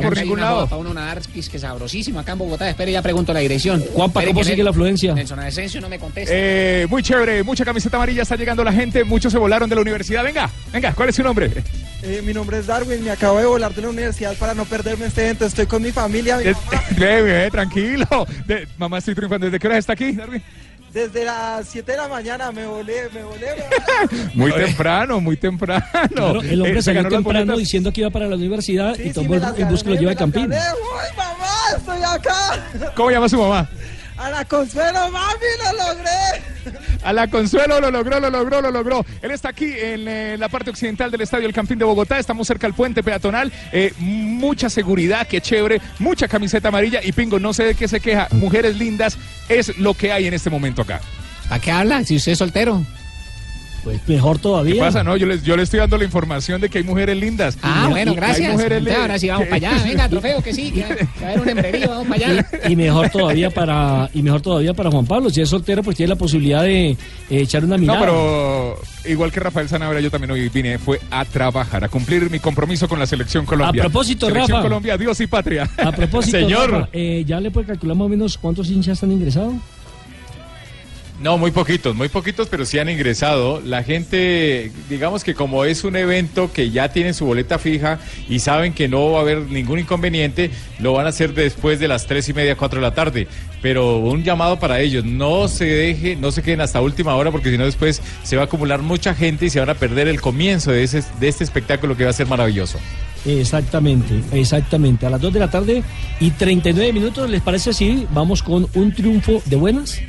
Por ningún una lado. Para uno nadar, es que sabrosísimo acá en Bogotá. Espere, ya pregunto la dirección. Juanpa, Espere ¿cómo sigue Nel- la afluencia? Nelson Asensio no me contesta. Eh, muy chévere, mucha camiseta amarilla, está llegando la gente, muchos se volaron de la universidad. Venga, venga, ¿cuál es su nombre? Eh, mi nombre es Darwin, me acabo de volar de la universidad para no perderme este evento. Estoy con mi familia. mi Eh, mamá. Ve, tranquilo. De- mamá, estoy triunfando. ¿Desde qué hora está aquí, Darwin? Desde las 7 de la mañana me volé, me volé. Muy temprano, muy temprano. Claro, el hombre Eh, salió temprano boletas. diciendo que iba para la universidad Sí, y sí, tomó me el, el bus que lo lleva a Campín. ¡Uy, mamá! ¡Estoy acá! ¿Cómo llama su mamá? Ana Consuelo, mami, lo logré. A la Consuelo lo logró, lo logró, lo logró. Él está aquí en eh, la parte occidental del Estadio El Campín de Bogotá. Estamos cerca del puente peatonal. Eh, mucha seguridad, qué chévere. Mucha camiseta amarilla. Y Pingo, no sé de qué se queja. Mujeres lindas es lo que hay en este momento acá. ¿A qué habla? Si usted es soltero. Pues mejor todavía. ¿Qué pasa? No, yo les, yo le estoy dando la información de que hay mujeres lindas. Ah, Y- bueno, y- gracias. Hay mujeres Entonces, ahora sí vamos para allá. Venga, trofeo, que sí. Que, que va a haber un hembrerío, vamos para allá. Y, y mejor todavía para y mejor todavía para Juan Pablo. Si es soltero, pues tiene la posibilidad de eh, echar una No, mirada. pero igual que Rafael Sanabria, yo también hoy vine fue a trabajar, a cumplir mi compromiso con la selección Colombia. A propósito, selección Rafa. Colombia, Dios y patria. A propósito, Señor. Rafa, eh, ¿ya le puede calcular más o menos cuántos hinchas están ingresados? No, muy poquitos, muy poquitos, pero sí han ingresado. La gente, digamos que como es un evento que ya tienen su boleta fija y saben que no va a haber ningún inconveniente, lo van a hacer después de las tres y media, cuatro de la tarde. Pero un llamado para ellos, no se deje, no se queden hasta última hora porque si no después se va a acumular mucha gente y se van a perder el comienzo de, ese, de este espectáculo que va a ser maravilloso. Exactamente, exactamente. A las 2 de la tarde y 39 minutos, ¿les parece así? Vamos con un triunfo de buenas.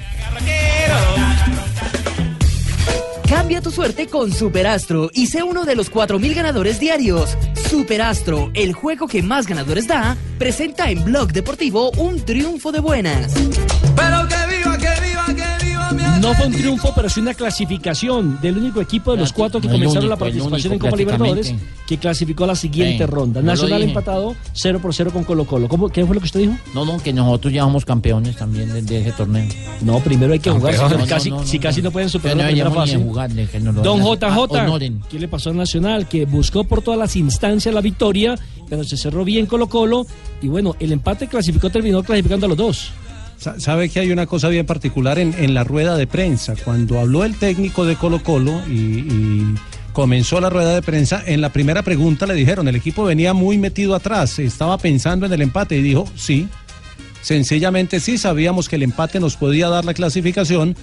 Cambia tu suerte con Superastro y sé uno de los 4.000 ganadores diarios. Superastro, el juego que más ganadores da, presenta en Blog Deportivo un triunfo de buenas. Pero que No fue un triunfo, pero sí una clasificación del único equipo de los cuatro que comenzaron la único, participación en Copa Libertadores que clasificó a la siguiente Sí, ronda. Nacional empatado 0 por 0 con Colo Colo. ¿Cómo, ¿Qué fue lo que usted dijo? No, no, que nosotros ya somos campeones también de, de ese torneo. No, primero hay que jugar. Si, casi, No, si casi pueden superar la primera fase. jugarle, que lo Don. Ah, JJ, honoren. ¿qué le pasó al Nacional? Que buscó por todas las instancias la victoria, pero se cerró bien Colo Colo. Y bueno, el empate clasificó, terminó clasificando a los dos. Sa- Sabe que hay una cosa bien particular en, en la rueda de prensa. Cuando habló el técnico de Colo Colo y, comenzó la rueda de prensa, en la primera pregunta le dijeron, el equipo venía muy metido atrás, estaba pensando en el empate y dijo, sí, sencillamente sí, sabíamos que el empate nos podía dar la clasificación.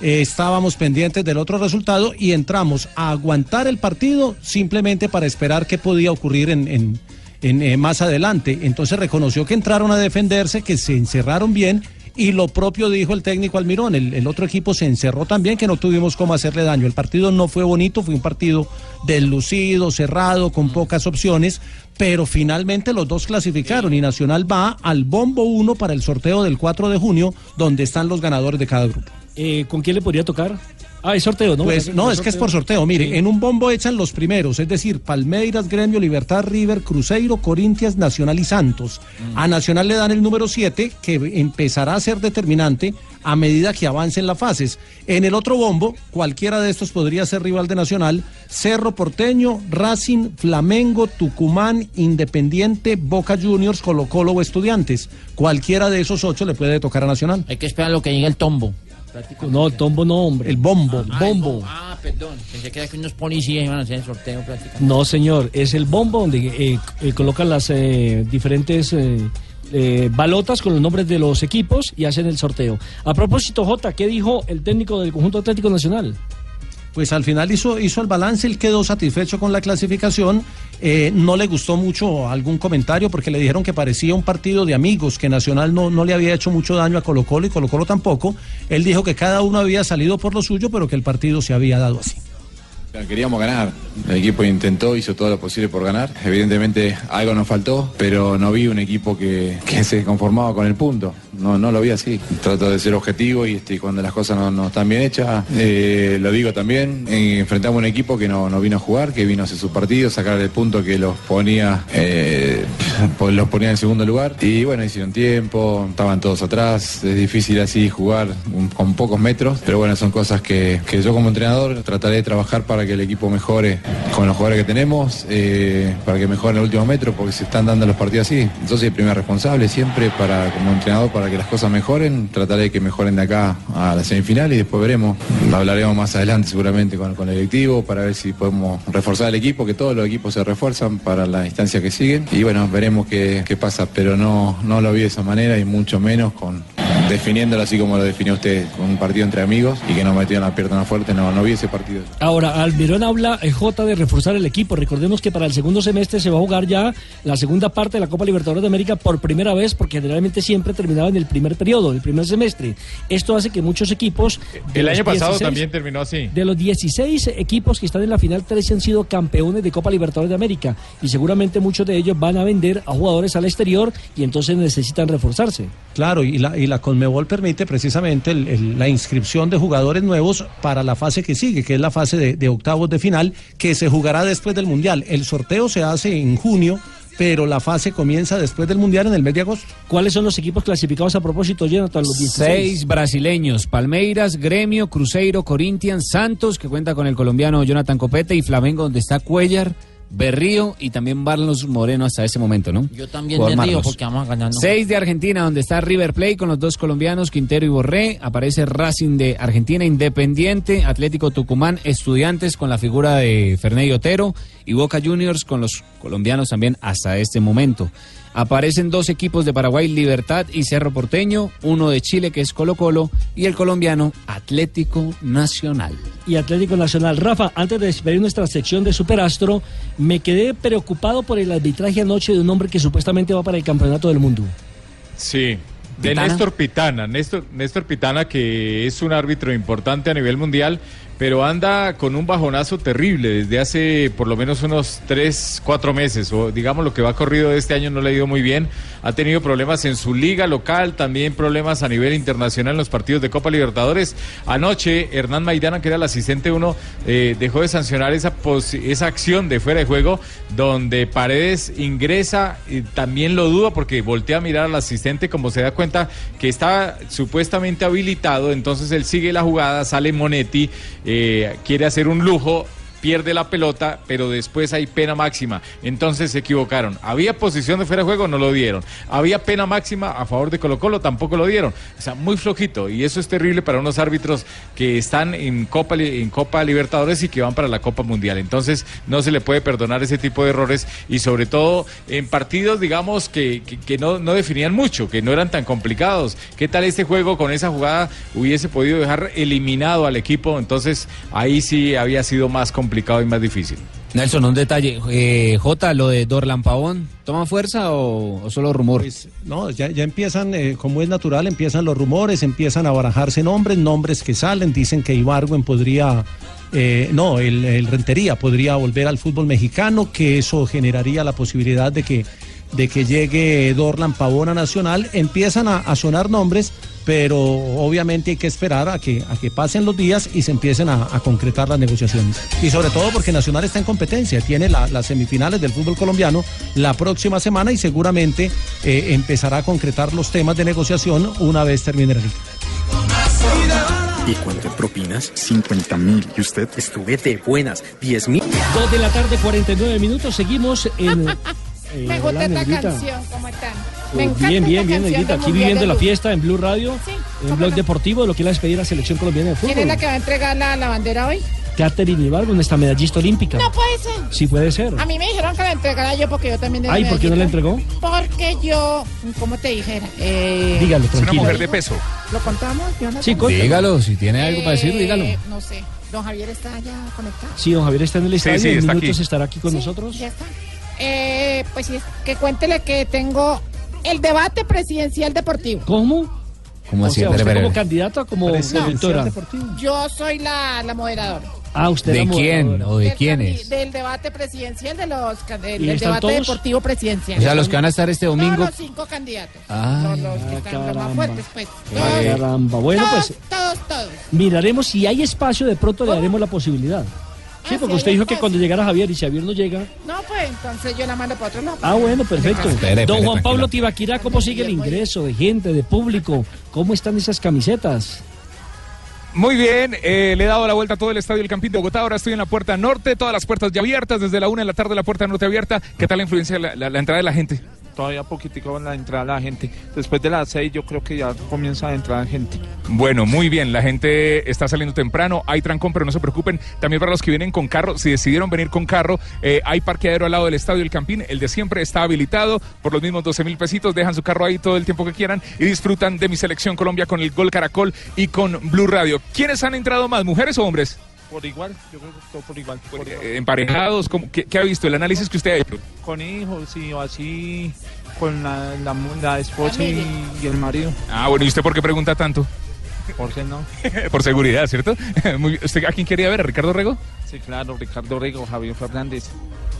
eh, estábamos pendientes del otro resultado y entramos a aguantar el partido simplemente para esperar qué podía ocurrir en, en- en, eh, más adelante. Entonces reconoció que entraron a defenderse, que se encerraron bien y lo propio dijo el técnico Almirón. El, el otro equipo se encerró también, que no tuvimos cómo hacerle daño. El partido no fue bonito, fue un partido deslucido, cerrado, con pocas opciones, pero finalmente los dos clasificaron y Nacional va al bombo 1 para el sorteo del 4 de junio, donde están los ganadores de cada grupo. Eh, ¿Con quién le podría tocar? Ah, es sorteo, ¿no? Pues no, es que es por sorteo. Mire, en un bombo echan los primeros, es decir, Palmeiras, Gremio, Libertad, River, Cruzeiro, Corintias, Nacional y Santos. A Nacional le dan el número 7, que empezará a ser determinante a medida que avancen las fases. En el otro bombo, cualquiera de estos podría ser rival de Nacional, Cerro Porteño, Racing, Flamengo, Tucumán, Independiente, Boca Juniors, Colo Colo o Estudiantes. Cualquiera de esos ocho le puede tocar a Nacional. Hay que esperar lo que llegue el tombo. No, el tombo no, hombre. El bombo. bombo. Ah, perdón. Pensé que era que unos policías iban a hacer el sorteo prácticamente. No, señor, es el bombo donde eh, eh, colocan las eh, diferentes eh, eh, balotas con los nombres de los equipos y hacen el sorteo. A propósito, Jota, ¿qué dijo el técnico del conjunto Atlético Nacional? Pues al final hizo, hizo el balance, él quedó satisfecho con la clasificación. Eh, no le gustó mucho algún comentario porque le dijeron que parecía un partido de amigos, que Nacional no, no le había hecho mucho daño a Colo Colo y Colo Colo tampoco. Él dijo que cada uno había salido por lo suyo, pero que el partido se había dado así. Queríamos ganar. El equipo intentó, hizo todo lo posible por ganar. Evidentemente algo nos faltó, pero no vi un equipo que, que se conformaba con el punto. No, no lo vi así. Trato de ser objetivo y este, cuando las cosas no, no están bien hechas, eh, lo digo también, eh, enfrentamos un equipo que no, no vino a jugar, que vino a hacer su partido, sacar el punto que los ponía, eh, pues los ponía en segundo lugar. Y bueno, hicieron tiempo, estaban todos atrás. Es difícil así jugar con pocos metros, pero bueno, son cosas que, que yo como entrenador trataré de trabajar para que el equipo mejore con los jugadores que tenemos, para que mejore en el último metro, porque se están dando los partidos así. Yo soy el primer responsable siempre para como entrenador para que las cosas mejoren. Trataré de que mejoren de acá a la semifinal y después veremos. Hablaremos más adelante seguramente con, con el directivo para ver si podemos reforzar el equipo, que todos los equipos se refuerzan para la instancia que siguen. Y bueno, veremos qué, qué pasa, pero no, no lo vi de esa manera y mucho menos con definiéndolo así como lo definió usted, con un partido entre amigos y que nos metieron la pierna fuerte, no, no vi ese partido. Ahora, Almirón habla eh, J de reforzar el equipo. Recordemos que para el segundo semestre se va a jugar ya la segunda parte de la Copa Libertadores de América por primera vez, porque generalmente siempre terminaba en el primer periodo, el primer semestre. Esto hace que muchos equipos. El año pasado 16 también terminó así. De los 16 equipos que están en la final, 13 han sido campeones de Copa Libertadores de América. Y seguramente muchos de ellos van a vender a jugadores al exterior y entonces necesitan reforzarse. Claro, y la, y la Conmebol permite precisamente el- el- la inscripción de jugadores nuevos para la fase que sigue, que es la fase de, de octavos de final, que se jugará después del Mundial. El sorteo se hace en junio, pero la fase comienza después del Mundial en el mes de agosto. ¿Cuáles son los equipos clasificados a propósito, Jonathan? Los 16. Seis brasileños, Palmeiras, Gremio, Cruzeiro, Corinthians, Santos, que cuenta con el colombiano Jonathan Copete, y Flamengo, donde está Cuellar, Berrío y también Marlos Moreno hasta ese momento, ¿no? Yo también me río porque vamos ganando. Seis de Argentina, donde está River Plate con los dos colombianos, Quintero y Borré. Aparece Racing de Argentina, Independiente, Atlético Tucumán, Estudiantes con la figura de Ferney Otero y Boca Juniors con los colombianos también hasta este momento. Aparecen dos equipos de Paraguay, Libertad y Cerro Porteño, uno de Chile que es Colo Colo y el colombiano Atlético Nacional. y Atlético Nacional. Rafa, antes de despedir nuestra sección de Superastro, me quedé preocupado por el arbitraje anoche de un hombre que supuestamente va para el Campeonato del Mundo. Sí, de Pitana. Néstor Pitana. Néstor, Néstor Pitana, que es un árbitro importante a nivel mundial, pero anda con un bajonazo terrible desde hace por lo menos unos tres, cuatro meses, o digamos lo que va corrido de este año no le ha ido muy bien. Ha tenido problemas en su liga local, también problemas a nivel internacional en los partidos de Copa Libertadores. Anoche, Hernán Maidana, que era el asistente uno, eh, dejó de sancionar esa, esa acción de fuera de juego, donde Paredes ingresa, también lo duda porque voltea a mirar al asistente como se da cuenta que está supuestamente habilitado, entonces él sigue la jugada, sale Monetti, eh, quiere hacer un lujo, pierde la pelota, pero después hay pena máxima. Entonces se equivocaron. Había posición de fuera de juego, no lo dieron. Había pena máxima a favor de Colo Colo, tampoco lo dieron. O sea, muy flojito. Y eso es terrible para unos árbitros que están en Copa, en Copa Libertadores y que van para la Copa Mundial. Entonces no se le puede perdonar ese tipo de errores y sobre todo en partidos, digamos, que, que- que no, no definían mucho, que no eran tan complicados. ¿Qué tal este juego con esa jugada hubiese podido dejar eliminado al equipo? Entonces ahí sí había sido más complicado y más difícil. Nelson, un detalle. Eh, J, lo de Dorlan Pavón, ¿toma fuerza o, o solo rumor? No, ya, ya empiezan, eh, como es natural, empiezan los rumores, empiezan a barajarse nombres, nombres que salen, dicen que Ibargüen podría, eh, no, el, el Rentería podría volver al fútbol mexicano, que eso generaría la posibilidad de que, de que llegue Dorlan Pavón a Nacional, empiezan a, a sonar nombres, pero obviamente hay que esperar a que, a que pasen los días y se empiecen a, a concretar las negociaciones. Y sobre todo porque Nacional está en competencia, tiene la- las semifinales del fútbol colombiano la próxima semana y seguramente eh, empezará a concretar los temas de negociación una vez termine la liga. ¿Y cuánto en propinas? 50 mil. ¿Y usted? Estuve de buenas. 10 mil. Dos de la tarde, 49 minutos. Seguimos en. Eh, Me gusta hola, esta Negrita. canción, ¿cómo están? Eh, Me encanta bien, bien, bien, Negrita. Aquí viviendo la fiesta en Blue Radio, en Blog Deportivo, lo que despedir a la selección colombiana de fútbol. ¿Quién es la que va a entregar la, la bandera hoy? Catherine Ibargo, nuestra medallista olímpica. No puede ser. Sí puede ser. A mí me dijeron que la entregara yo porque yo también... Ay, ¿por qué no la entregó? Porque yo, ¿cómo te dijera? Eh, Dígalo, Es una mujer de peso. ¿Lo contamos? Yo no Sí. Dígalo, si tiene algo para decir, Eh, dígalo. No sé. Don Javier está ya conectado. Sí, don Javier está en el estadio. sí, en está minutos aquí. estará aquí con nosotros. Ya está. Eh, pues sí, que cuéntele que tengo el debate presidencial deportivo. ¿Cómo? ¿Cómo O así? sea, Espere, usted espere, como candidata o como Presidencial conductora. deportivo. Yo soy la, la moderadora. Ah, usted ¿De quién o de candi- Del debate presidencial, de los, del, ¿Y del están debate todos? deportivo presidencial. O sea, los que van a estar este domingo. Todos los cinco candidatos. Ah, Los- los que están los más caramba. fuertes, pues. Ah, Todos, Caramba. Bueno, todos, pues todos, todos. miraremos si hay espacio, de pronto le daremos la posibilidad. Sí, porque usted dijo que cuando llegara Javier y si Javier no llega. No, pues entonces yo la mando para otro lado. Ah, bueno, perfecto. Espere, Don espere, Juan Pablo tranquilo. Tibaquirá, ¿cómo sigue el ingreso de gente, de público? ¿Cómo están esas camisetas? Muy bien, eh, le he dado la vuelta a todo el estadio del Campín de Bogotá. Ahora estoy en la puerta norte, todas las puertas ya abiertas, desde la una de la tarde la puerta norte abierta. ¿Qué tal la influencia la- la entrada de la gente? Todavía poquitico con la entrada de la gente. Después de las seis yo creo que ya comienza a entrar gente. Bueno, muy bien, la gente está saliendo temprano, hay trancón, pero no se preocupen. También para los que vienen con carro, si decidieron venir con carro, eh, hay parqueadero al lado del estadio del Campín, el de siempre está habilitado por los mismos 12 mil pesitos, dejan su carro ahí todo el tiempo que quieran y disfrutan de mi selección Colombia con el Gol Caracol y con Blue Radio. ¿Quiénes han entrado más, mujeres o hombres? Por igual, yo creo que todo por igual. por igual. Emparejados, ¿cómo- qué, qué ha visto? El análisis que usted ha hecho. Con hijos y o así, con la, la, la esposa y, y el marido. Ah, bueno, ¿y usted por qué pregunta tanto? ¿Por qué no? por seguridad, ¿cierto? Muy. ¿Usted a quién quería ver? ¿A Ricardo Rego? Sí, claro, Ricardo Rigo, Javier Fernández.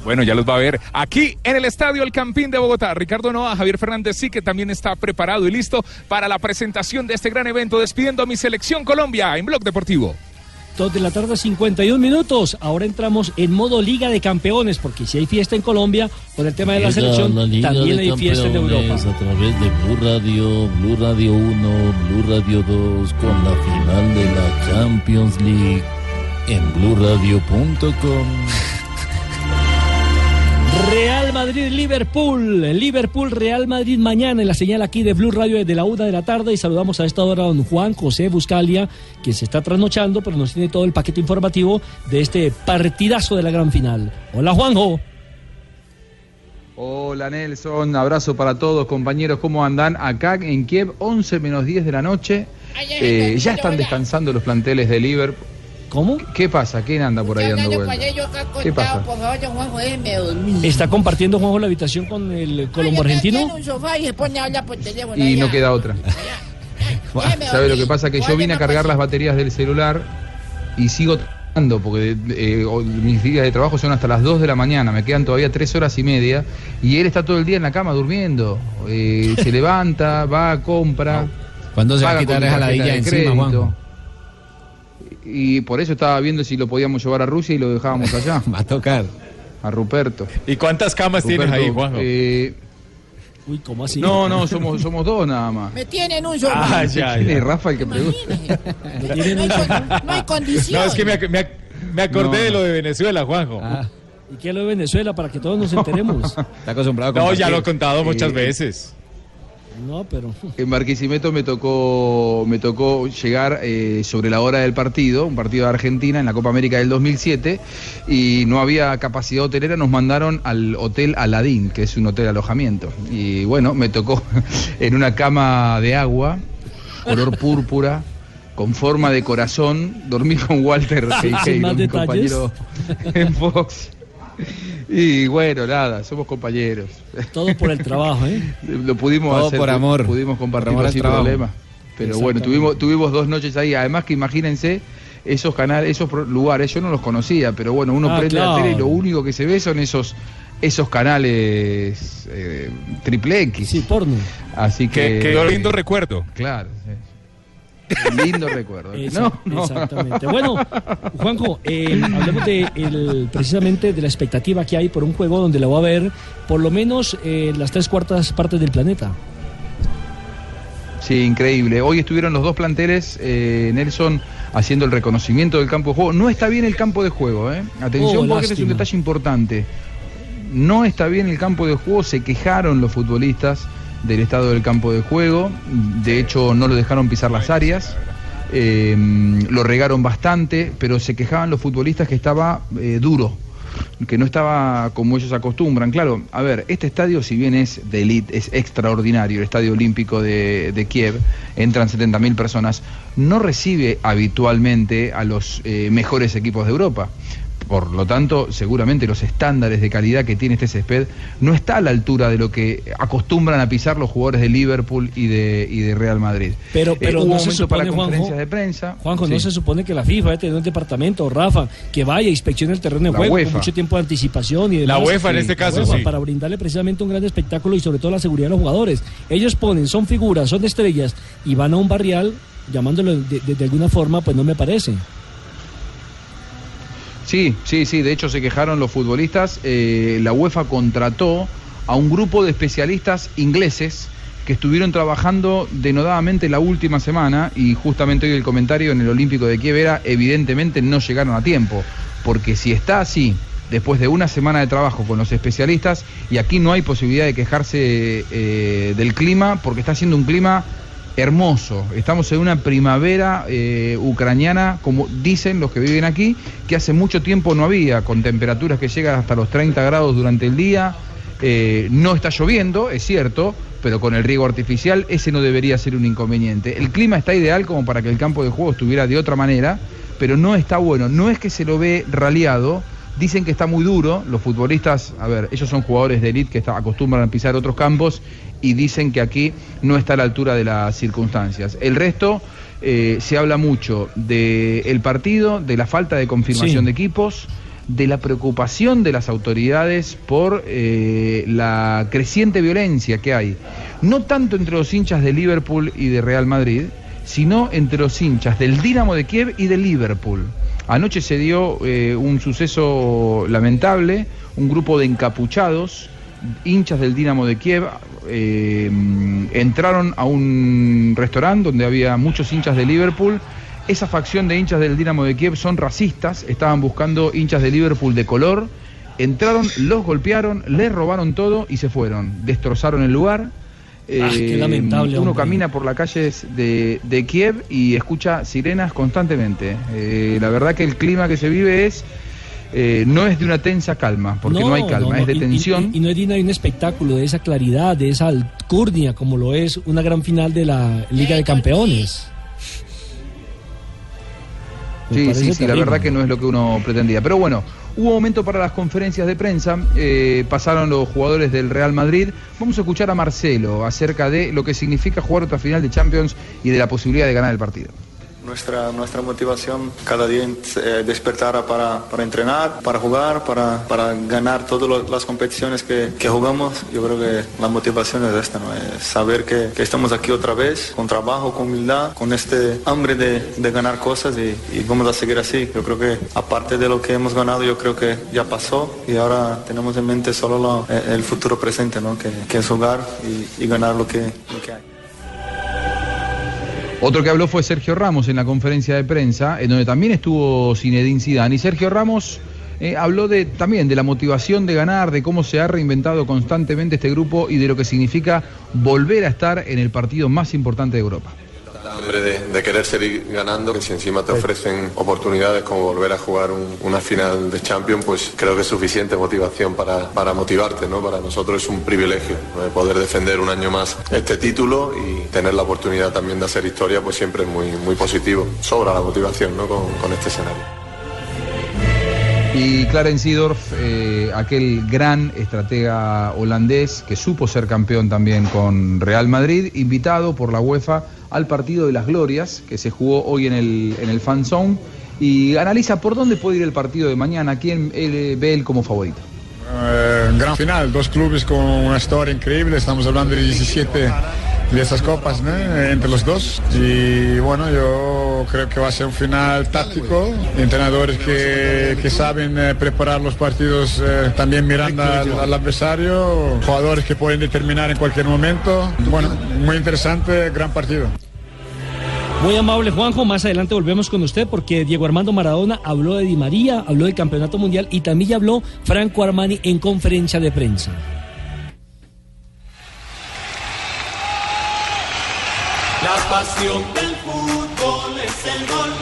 Bueno, ya los va a ver aquí en el Estadio El Campín de Bogotá. Ricardo Noa, Javier Fernández sí que también está preparado y listo para la presentación de este gran evento, despidiendo a mi selección Colombia en Blog Deportivo. Dos de la tarde, 51 minutos. Ahora entramos en modo Liga de Campeones, porque si hay fiesta en Colombia, con el tema de la selección, la también hay fiesta en Europa. A través de Blue Radio, Blue Radio 1, Blue Radio 2, con la final de la Champions League en BlueRadio.com. Real Madrid, Liverpool. Liverpool, Real Madrid mañana en la señal aquí de Blue Radio desde la una de la tarde. Y saludamos a esta hora a don Juan José Buscalia, que se está trasnochando, pero nos tiene todo el paquete informativo de este partidazo de la gran final. Hola, Juanjo. Hola Nelson, abrazo para todos compañeros, ¿cómo andan? Acá en Kiev, 11 menos 10 de la noche, eh, ya están descansando los planteles de Liverpool. ¿Cómo? ¿Qué pasa? ¿Quién anda por ahí dando vueltas? ¿Qué pasa? Por favor, don Juanjo, déjeme dormir. ¿Está compartiendo Juanjo la habitación con el colombo argentino? Tiene un sofá y se pone a hablar por teléfono. Y allá. no queda otra. Déjeme ¿Sabe lo que pasa? Que yo vine a cargar las baterías del celular y sigo trabajando porque eh, mis días de trabajo son hasta las 2 de la mañana, me quedan todavía 3 horas y media y él está todo el día en la cama durmiendo. Eh, se levanta, va, compra. ¿Cuándo se va a quitar esa ladilla de encima? Y por eso estaba viendo si lo podíamos llevar a Rusia y lo dejábamos allá. Va a tocar. A Ruperto. ¿Y cuántas camas tienes ahí, Juanjo? eh, Uy, ¿cómo así? no, no, somos, somos dos nada más. Me tienen un sofá. Ah, ya, ¿Quién ya. es Rafa el que pregunta? No hay, no hay condición. No, es que me, me me acordé No. de lo de Venezuela, Juanjo. Ah, ¿Y qué es lo de Venezuela? Para que todos nos enteremos. Está acostumbrado a no, ya lo he contado muchas Eh, veces. No, pero... En Barquisimeto me tocó, me tocó llegar eh, sobre la hora del partido, un partido de Argentina en la Copa América del 2007, y no había capacidad hotelera, nos mandaron al Hotel Aladín, que es un hotel de alojamiento. Y bueno, me tocó en una cama de agua, color púrpura, con forma de corazón, dormir con Walter mi compañero en Fox. Y bueno, nada, somos compañeros. Todo por el trabajo, ¿eh? Lo pudimos Todo hacer, por amor. pudimos compartirlo sin problema. Pero bueno, tuvimos, tuvimos dos noches ahí. Además que imagínense esos canales, esos pro- lugares, yo no los conocía, pero bueno, uno Ah, prende claro. la tele y lo único que se ve son esos esos canales eh, triple X. Sí, porno. Así que Qué, qué lindo recuerdo. Claro. sí. Lindo recuerdo. Esa- No, no. Exactamente. Bueno, Juanjo, eh, hablemos de el- precisamente de la expectativa que hay por un juego donde lo va a ver por lo menos eh, las tres cuartas partes del planeta. Sí, increíble. Hoy estuvieron los dos planteles, eh, Nelson, haciendo el reconocimiento del campo de juego. No está bien el campo de juego, ¿eh? Atención, Oh, porque este es un detalle importante. No está bien el campo de juego, se quejaron los futbolistas del estado del campo de juego. De hecho, no lo dejaron pisar las áreas. Eh, lo regaron bastante, pero se quejaban los futbolistas que estaba eh, duro, que no estaba como ellos acostumbran. Claro, a ver, este estadio, si bien es de elite, es extraordinario, el Estadio Olímpico de, de Kiev, entran 70.000 personas, no recibe habitualmente a los eh, mejores equipos de Europa. Por lo tanto, seguramente los estándares de calidad que tiene este césped no está a la altura de lo que acostumbran a pisar los jugadores de Liverpool y de, y de Real Madrid. Pero, Eh, pero hubo no se supone, para conferencias Juanjo, de prensa. Juanjo, no se supone que la FIFA debe tener un departamento, Rafa, que vaya, inspeccione el terreno de La juego UEFA. con mucho tiempo de anticipación y La demás. UEFA en este La caso, UEFA, sí. Para brindarle precisamente un gran espectáculo y sobre todo la seguridad de los jugadores. Ellos ponen, son figuras, son estrellas y van a un barrial llamándolo de, de- de alguna forma, pues no me parece. Sí, sí, sí, de hecho se quejaron los futbolistas. eh, la UEFA contrató a un grupo de especialistas ingleses que estuvieron trabajando denodadamente la última semana y justamente hoy el comentario en el Olímpico de Kiev era evidentemente no llegaron a tiempo, porque si está así, después de una semana de trabajo con los especialistas, y aquí no hay posibilidad de quejarse eh, del clima, porque está siendo un clima hermoso. Estamos en una primavera eh, ucraniana, como dicen los que viven aquí, que hace mucho tiempo no había, con temperaturas que llegan hasta los 30 grados durante el día. Eh, no está lloviendo, es cierto, pero con el riego artificial ese no debería ser un inconveniente. El clima está ideal como para que el campo de juego estuviera de otra manera, pero no está bueno. No es que se lo ve raleado, Dicen que está muy duro. Los futbolistas, a ver, ellos son jugadores de élite que está- acostumbran a pisar otros campos y dicen que aquí no está a la altura de las circunstancias. El resto eh, se habla mucho del partido, de la falta de confirmación Sí. de equipos, de la preocupación de las autoridades por eh, la creciente violencia que hay, no tanto entre los hinchas de Liverpool y de Real Madrid, sino entre los hinchas del Dinamo de Kiev y de Liverpool. Anoche se dio eh, un suceso lamentable, un grupo de encapuchados, hinchas del Dinamo de Kiev, eh, entraron a un restaurante donde había muchos hinchas de Liverpool. Esa facción de hinchas del Dinamo de Kiev son racistas, estaban buscando hinchas de Liverpool de color. Entraron, los golpearon, les robaron todo y se fueron. Destrozaron el lugar. Ah, qué Eh, lamentable, Uno hombre. camina por las calles de, de Kiev y escucha sirenas constantemente. Eh, la verdad que el clima que se vive es eh, no es de una tensa calma, porque no, hay calma, no, es de y- tensión. Y, y no es de un espectáculo de esa claridad, de esa alcurnia, como lo es una gran final de la Liga de Campeones. Me Sí, sí, sí, la verdad que no es lo que uno pretendía. Pero bueno, hubo momento para las conferencias de prensa, eh, pasaron los jugadores del Real Madrid. Vamos a escuchar a Marcelo acerca de lo que significa jugar otra final de Champions y de la posibilidad de ganar el partido. Nuestra, nuestra motivación cada día eh, despertar para, para entrenar, para jugar, para, para ganar todas las competiciones que, que jugamos. Yo creo que la motivación es esta, ¿no? Es saber que, que estamos aquí otra vez, con trabajo, con humildad, con este hambre de, de ganar cosas y, y vamos a seguir así. Yo creo que aparte de lo que hemos ganado, yo creo que ya pasó y ahora tenemos en mente solo lo- eh, el futuro presente, ¿no? que, que es jugar y, y ganar lo que, lo que hay. Otro que habló fue Sergio Ramos en la conferencia de prensa, en donde también estuvo Zinedine Zidane. Y Sergio Ramos eh, habló de, también de la motivación de ganar, de cómo se ha reinventado constantemente este grupo y de lo que significa volver a estar en el partido más importante de Europa. De, querer seguir ganando, que si encima te ofrecen oportunidades como volver a jugar un- una final de Champions, pues creo que es suficiente motivación para, para motivarte, ¿no? Para nosotros es un privilegio poder defender un año más este título y tener la oportunidad también de hacer historia, pues siempre es muy, muy positivo. Sobra la motivación, ¿no? Con, con este escenario. Y Clarence Seedorf, eh, aquel gran estratega holandés que supo ser campeón también con Real Madrid, invitado por la UEFA al partido de las glorias que se jugó hoy en el, en el Fan Zone y analiza por dónde puede ir el partido de mañana, quién eh, ve él como favorito. Eh, gran final, dos clubes con una historia increíble, estamos hablando de 17 de estas copas ¿no? entre los dos y bueno, yo creo que va a ser un final táctico, entrenadores que, que saben eh, preparar los partidos eh, también mirando al, al adversario, jugadores que pueden determinar en cualquier momento, bueno, muy interesante, gran partido. Muy amable Juanjo, más adelante volvemos con usted porque Diego Armando Maradona habló de Di María, habló del Campeonato Mundial y también habló Franco Armani en conferencia de prensa. Pasión del fútbol es el gol.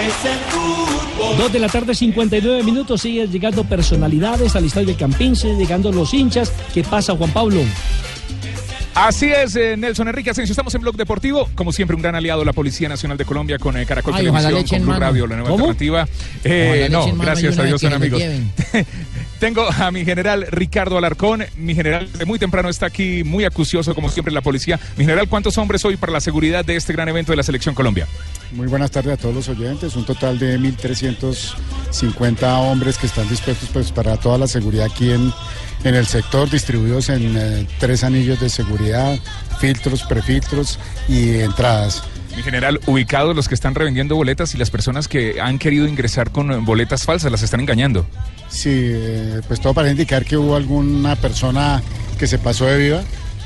Es el fútbol. Dos de la tarde, 59 minutos, siguen llegando personalidades al estadio del Campín, siguen llegando los hinchas. ¿Qué pasa, Juan Pablo? Así es, eh, Nelson Enrique Asensio. Estamos en Blog Deportivo. Como siempre, un gran aliado, la Policía Nacional de Colombia con eh, Caracol Ay, Televisión, con Blue mano. Radio, la nueva ¿Cómo? alternativa. Eh, no, gracias a Dios son amigos. Tengo a mi general Ricardo Alarcón. Mi general de muy temprano está aquí, muy acucioso, como siempre, en la policía. Mi general, ¿cuántos hombres hoy para la seguridad de este gran evento de la Selección Colombia? Muy buenas tardes a todos los oyentes. Un total de 1.350 hombres que están dispuestos pues, para toda la seguridad aquí en, en el sector, distribuidos en eh, tres anillos de seguridad, filtros, prefiltros y entradas. Mi general, ubicados los que están revendiendo boletas y las personas que han querido ingresar con eh, boletas falsas, las están engañando. Sí, eh, pues todo para indicar que hubo alguna persona que se pasó de viva.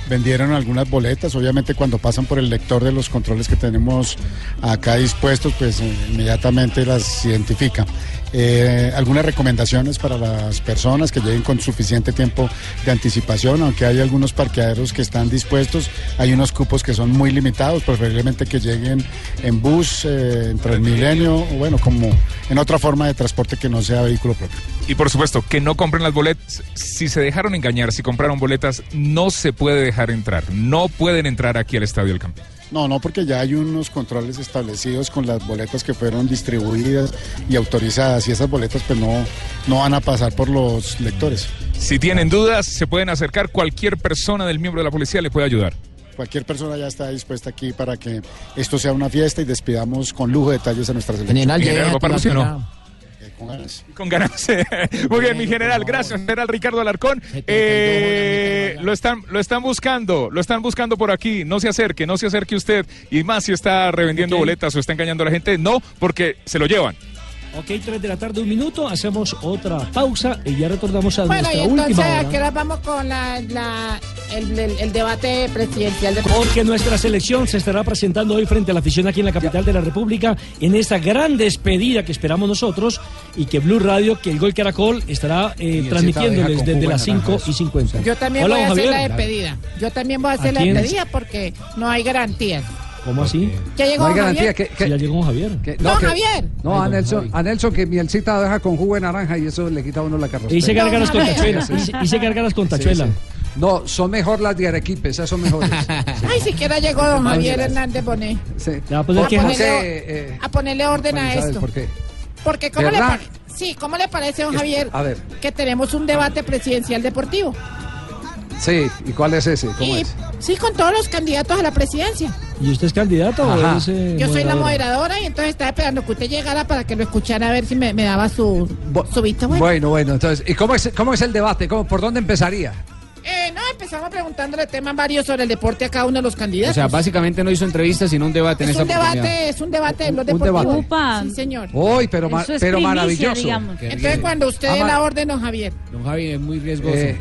Vendieron algunas boletas, obviamente cuando pasan por el lector de los controles que tenemos acá dispuestos, pues inmediatamente las identifica. Eh, algunas recomendaciones para las personas que lleguen con suficiente tiempo de anticipación, aunque hay algunos parqueaderos que están dispuestos, hay unos cupos que son muy limitados, preferiblemente que lleguen en bus, eh, en Transmilenio, o bueno, como en otra forma de transporte que no sea vehículo propio. Y por supuesto, que no compren las boletas. Si se dejaron engañar, si compraron boletas, no se puede dejar entrar. No pueden entrar aquí al Estadio del Campo. No, no, porque ya hay unos controles establecidos con las boletas que fueron distribuidas y autorizadas y esas boletas pues no, no van a pasar por los lectores. Si tienen dudas, se pueden acercar. Cualquier persona del miembro de la policía le puede ayudar. Cualquier persona ya está dispuesta aquí para que esto sea una fiesta y despidamos con lujo de detalles a nuestra selección. General, General, lleve ¿va para a usted o no? Con ganas. Con ganas. Muy bien, mi general. Gracias, general Ricardo Alarcón. Eh, lo están, lo están buscando, lo están buscando por aquí. No se acerque, no se acerque usted. Y más si está revendiendo boletas o está engañando a la gente. No, porque se lo llevan. Ok, 3 de la tarde, un minuto, hacemos otra pausa y ya retornamos a Bueno, y nuestra entonces, última ¿a hora. qué hora vamos con la, la- el, el- el debate presidencial de Porque nuestra selección se estará presentando hoy frente a la afición aquí en la capital de la República en esta gran despedida que esperamos nosotros y que Blue Radio, que el Gol Caracol estará eh, transmitiéndoles desde las de naranja 5 eso. y 50. Yo también Hola, voy a hacer la despedida. Yo también voy a hacer ¿A la despedida porque no hay garantías. ¿Cómo así? Ya llegó No hay don garantía Javier. que, que- Sí, ya llegó Javier. que- No, que- Javier. No, a Nelson, a Nelson que Mielcita deja con jugo de naranja y eso le quita a uno la carrocería. Hice gárgaras con Javier. tachuela. Hice, hice gárgaras con Sí, tachuela. sí. No, son mejor las de Arequipe, esas son mejores. Ay, siquiera llegó don Javier Hernández Bonet. Sí. Ya, pues, A ponerle, eh, a ponerle orden a esto. ¿Por qué? Porque ¿cómo le, sí, ¿cómo le parece, don Javier, A ver, que tenemos un debate presidencial deportivo? Sí, ¿y cuál es ese? ¿Cómo Y, es? sí, con todos los candidatos a la presidencia. ¿Y usted es candidato Ajá. o es eh, Yo soy la moderadora? y entonces estaba esperando que usted llegara para que lo escuchara a ver si me, me daba su, su visto bueno. Bueno, bueno, entonces, ¿y cómo es, cómo es el debate? ¿Cómo, ¿Por dónde empezaría? Eh, no, empezamos preguntándole temas varios sobre el deporte a cada uno de los O candidatos. sea, básicamente no hizo entrevistas, sino un debate en es esta un debate, oportunidad. es un debate de los Un deportivos. Sí, señor. Uy, pero, ma- pero primicia, maravilloso. digamos. Entonces, cuando usted dé Ama- la orden, don Javier. Don Javi es muy riesgoso. Eh,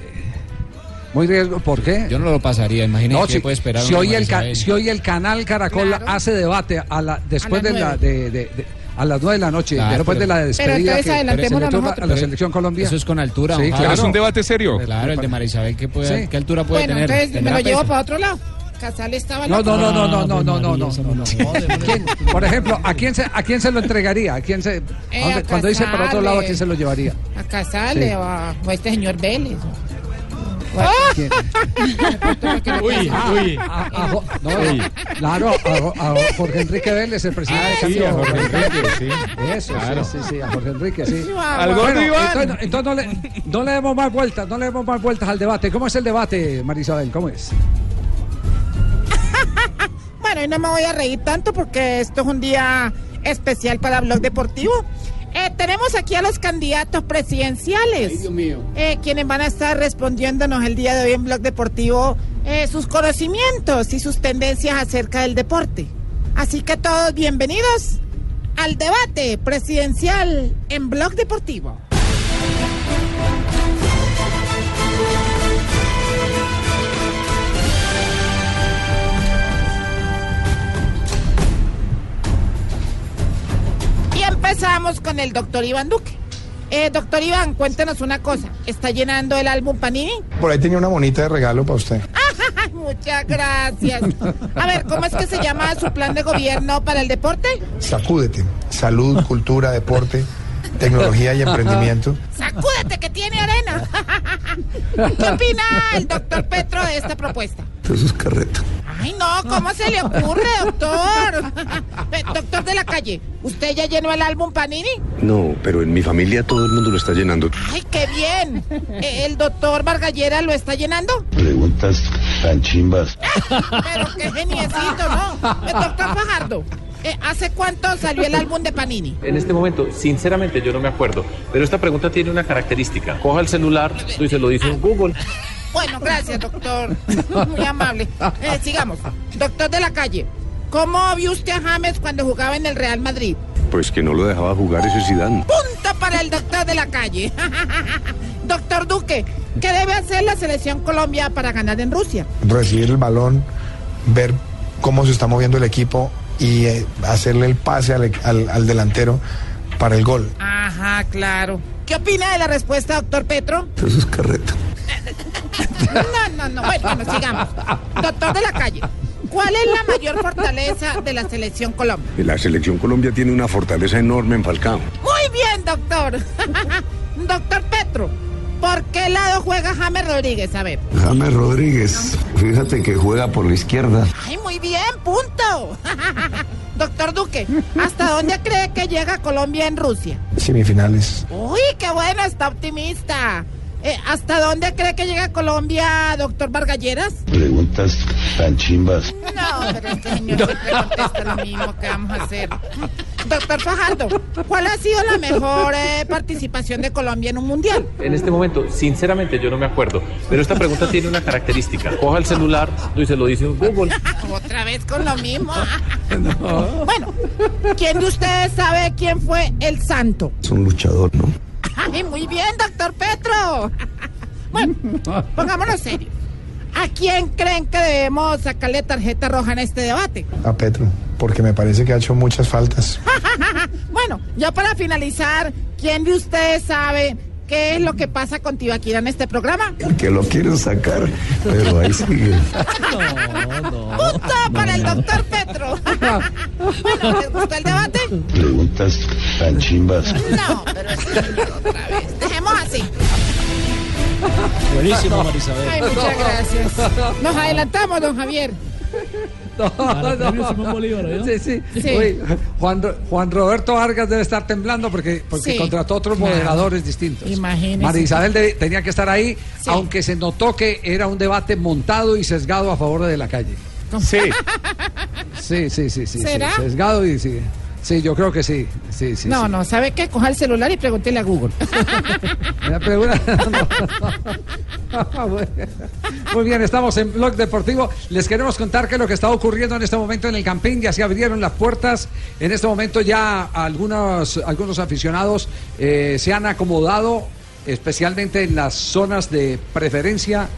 muy riesgo, ¿por qué? Yo no lo pasaría, imagínese No, si, puede esperar si hoy el ca- si hoy el canal Caracol Claro. hace debate a la, después A de la de, de- de- a las nueve de la noche, Claro, después pero- de la despedida que- adelantémonos que nosotros. a la selección Colombia. Eso es con altura, Sí. Pero es un debate serio. Claro, el de Marisabel, ¿qué, puede, Sí. ¿qué altura puede Bueno, tener? entonces me ¿Tendrá lo llevo peso? para otro lado. Casal estaba No, no, no, no, no, no, no, no, no, no, no. no. ¿Quién- por ejemplo, ¿a quién se a quién se lo entregaría? ¿A quién se a Eh, dónde- a cuando dice para otro lado a quién se lo llevaría? A Casale Sí. o, a, o a este señor Vélez. ¿Quién? Uy, claro, a, Jo- a Jorge Enrique Vélez, el presidente de Sí, a Jorge Enrique, sí. Eso, Claro. sí, sí, sí, a Jorge Enrique, sí. Al Bueno, entonces no, le, no le demos más vueltas, no le demos más vueltas al debate. ¿Cómo es el debate, Marisabel? ¿Cómo es? Bueno, y no me voy a reír tanto porque esto es un día especial para Blog Deportivo. Eh, tenemos aquí a los candidatos presidenciales. Dios mío. eh, quienes van a estar respondiéndonos el día de hoy en Blog Deportivo eh, sus conocimientos y sus tendencias acerca del deporte. Así que todos bienvenidos al debate presidencial en Blog Deportivo. Empezamos con el doctor Iván Duque. Eh, doctor Iván, cuéntenos una cosa. ¿Está llenando el álbum Panini? Por ahí tenía una monita de regalo para usted. Muchas gracias. A ver, ¿cómo es que se llama su plan de gobierno para el deporte? Sacúdete. Salud, cultura, deporte. Tecnología y emprendimiento. Sacúdete que tiene arena. ¿Qué opina el doctor Petro de esta propuesta? Eso es carreta. Ay, no, ¿cómo se le ocurre, doctor? Eh, doctor de la calle, ¿usted ya llenó el álbum Panini? No, pero en mi familia todo el mundo lo está llenando. Ay, qué bien. Eh, ¿El doctor Vargallera lo está llenando? Preguntas tan chimbas. Pero qué geniecito, ¿no? Eh, doctor Fajardo, eh, ¿hace cuánto salió el álbum de Panini? En este momento, sinceramente, yo no me acuerdo. Pero esta pregunta tiene una característica. Coja el celular y se lo dice en Google. Bueno, gracias, doctor. Muy amable. Eh, sigamos. Doctor de la calle, ¿cómo vio usted a James cuando jugaba en el Real Madrid? Pues que no lo dejaba jugar ese Zidane. Punto para el doctor de la calle. doctor Duque, ¿qué debe hacer la selección Colombia para ganar en Rusia? Recibir el balón, ver cómo se está moviendo el equipo y eh, hacerle el pase al, al- al delantero para el gol. Ajá, claro. ¿Qué opina de la respuesta, doctor Petro? Eso es carreta. No, no, no. Bueno, bueno, sigamos. Doctor de la calle, ¿cuál es la mayor fortaleza de la selección Colombia? La selección Colombia tiene una fortaleza enorme en Falcao. Muy bien, doctor. doctor Petro, ¿por qué lado juega James Rodríguez? A ver. James Rodríguez, fíjate que juega por la izquierda. Ay, muy bien, punto. doctor Duque, ¿hasta dónde cree que llega Colombia en Rusia? Semifinales. Uy, qué bueno, está optimista. Eh, ¿Hasta dónde cree que llega Colombia, doctor Vargalleras? Preguntas tan chimbas. No, pero este señor siempre contesta lo mismo que vamos a hacer. Doctor Fajardo, ¿cuál ha sido la mejor eh, participación de Colombia en un mundial? En este momento, sinceramente, yo no me acuerdo. Pero esta pregunta tiene una característica. Coja el celular y se lo dice en Google. Otra vez con lo mismo. Bueno, ¿quién de ustedes sabe quién fue el santo? Es un luchador, ¿no? Ay, muy bien, doctor Petro. Bueno, pongámonos serio. ¿A quién creen que debemos sacarle tarjeta roja en este debate? A Petro, porque me parece que ha hecho muchas faltas. bueno, ya para finalizar, ¿quién de ustedes sabe qué es lo que pasa con Tibaquira en este programa? Que lo quieren sacar, pero ahí sigue. ¡Punto para el doctor Petro! bueno, ¿les gustó el debate? Preguntas tan chimbas. No, pero es que otra vez. Dejemos así. Buenísimo, Marisabel. Ay, muchas gracias. Nos adelantamos, don Javier. No, Para no. premio Simón Bolívar, ¿no? Sí, sí. Sí. Uy, Juan, Ro- Juan Roberto Vargas debe estar temblando porque, porque Sí, contrató otros claro. moderadores distintos. Imagínese. María Isabel de- tenía que estar ahí, Sí. aunque se notó que era un debate montado y sesgado a favor de la calle. Sí. Sí, sí, sí, sí. sí, ¿Será? sesgado y sí. Sí, yo creo que sí. Sí, sí. no, sí. no, ¿sabe qué? Coja el celular y pregúntele a Google. Muy bien, estamos en Blog Deportivo. Les queremos contar qué es lo que está ocurriendo en este momento en el Campín. Ya se abrieron las puertas. En este momento ya algunos, algunos aficionados eh, se han acomodado, especialmente en las zonas de preferencia.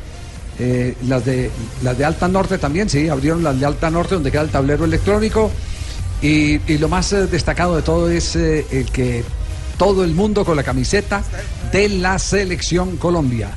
eh, las de las de Alta Norte también, sí, abrieron las de Alta Norte donde queda el tablero electrónico. Y, lo más eh, destacado de todo es el que todo el mundo con la camiseta de la selección Colombia.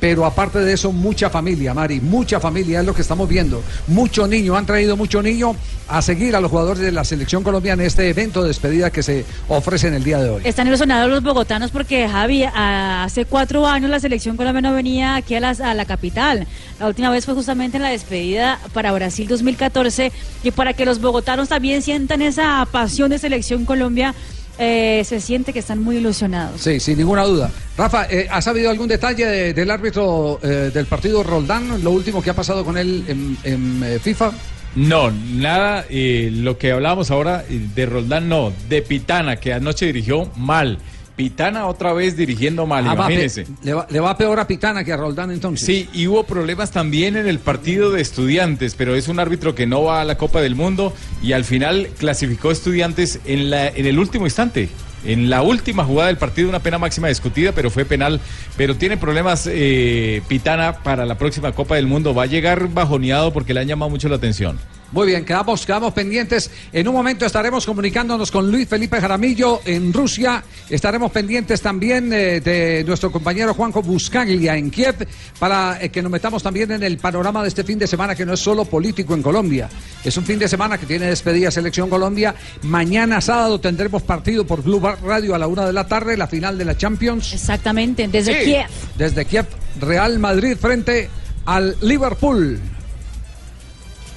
Pero aparte de eso, mucha familia, Mari, mucha familia es lo que estamos viendo. Mucho niño, han traído mucho niño a seguir a los jugadores de la selección colombiana en este evento de despedida que se ofrece en el día de hoy. Están ilusionados los bogotanos porque Javi, hace cuatro años la selección colombiana venía aquí a, a la capital. La última vez fue justamente en la despedida para Brasil 2014 y para que los bogotanos también sientan esa pasión de selección Colombia, eh, se siente que están muy ilusionados. Sí, sin ninguna duda. Rafa, eh, ¿has sabido algún detalle de- del árbitro eh, del partido Roldán? Lo último que ha pasado con él en, en, eh, FIFA. No, nada, eh, lo que hablábamos ahora de Roldán, no, de Pitana, que anoche dirigió mal. Pitana otra vez dirigiendo mal, Ah, va imagínense. le, va, le va peor a Pitana que a Roldán entonces. Sí, y hubo problemas también en el partido de estudiantes, pero es un árbitro que no va a la Copa del Mundo y al final clasificó estudiantes en, la, en el último instante. En la última jugada del partido, una pena máxima discutida, pero fue penal. Pero tiene problemas eh, Pitana para la próxima Copa del Mundo. Va a llegar bajoneado porque le han llamado mucho la atención. Muy bien, quedamos, quedamos pendientes. En un momento estaremos comunicándonos con Luis Felipe Jaramillo en Rusia. Estaremos pendientes también eh, de nuestro compañero Juanjo Buscaglia en Kiev para eh, que nos metamos también en el panorama de este fin de semana que no es solo político en Colombia. Es un fin de semana que tiene despedida Selección Colombia. Mañana sábado tendremos partido por Blue Radio a la una de la tarde, la final de la Champions. Exactamente, desde Sí, Kiev. Desde Kiev, Real Madrid frente al Liverpool.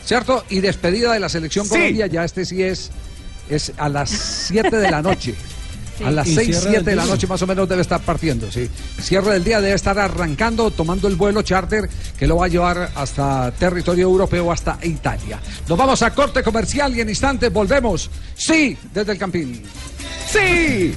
¿Cierto? Y despedida de la selección. Colombia, ya este sí es, es a las 7 de la noche. Sí. A las Y 6, cierre 7 del de la noche más o menos debe estar partiendo, sí. Cierre del día debe estar arrancando, tomando el vuelo charter que lo va a llevar hasta territorio europeo, hasta Italia. Nos vamos a corte comercial y en instantes volvemos. Sí, desde el Campín. ¡Sí!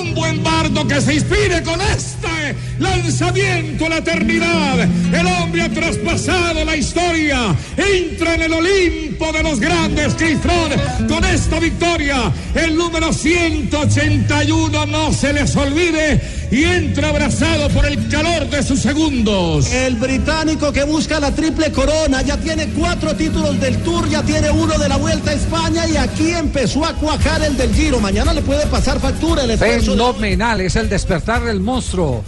Un buen bardo que se inspire con este lanzamiento a la eternidad. El hombre ha traspasado la historia. Entra en el Olimpo de los grandes, Crisfrón. Con esta victoria, el número 181 no se les olvide y entra abrazado por el calor de sus segundos. El británico que busca la triple corona ya tiene cuatro títulos del Tour, ya tiene uno de la Vuelta a España y aquí empezó a cuajar el del Giro. Mañana le puede pasar factura el esfuerzo. de- Fenomenal, es el despertar del monstruo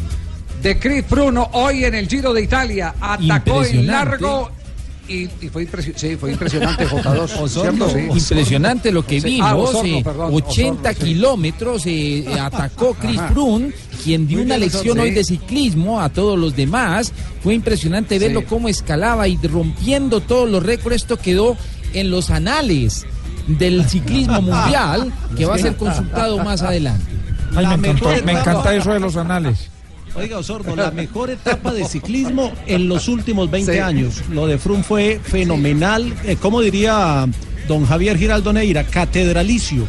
de Chris Bruno hoy en el Giro de Italia. Atacó en largo y, y fue, impresi- sí, fue impresionante J2. ¿cierto? Sí. Impresionante lo que Sí. vimos. Ah, Osorno, eh, perdón, 80 Osorno, sí. kilómetros eh, eh, atacó Chris Ajá. Froome, quien dio Muy una lección Osorno, hoy de ciclismo a todos los demás. Fue impresionante verlo cómo escalaba y rompiendo todos los récords. Esto quedó en los anales del ciclismo mundial, que va a ser consultado más adelante. Ay, me encantó, encanta eso de los anales. Oiga, Osorno, la mejor etapa de ciclismo en los últimos 20 Sí. años. Lo de Frum fue fenomenal. Eh, ¿Cómo diría don Javier Giraldo Neira? Catedralicio,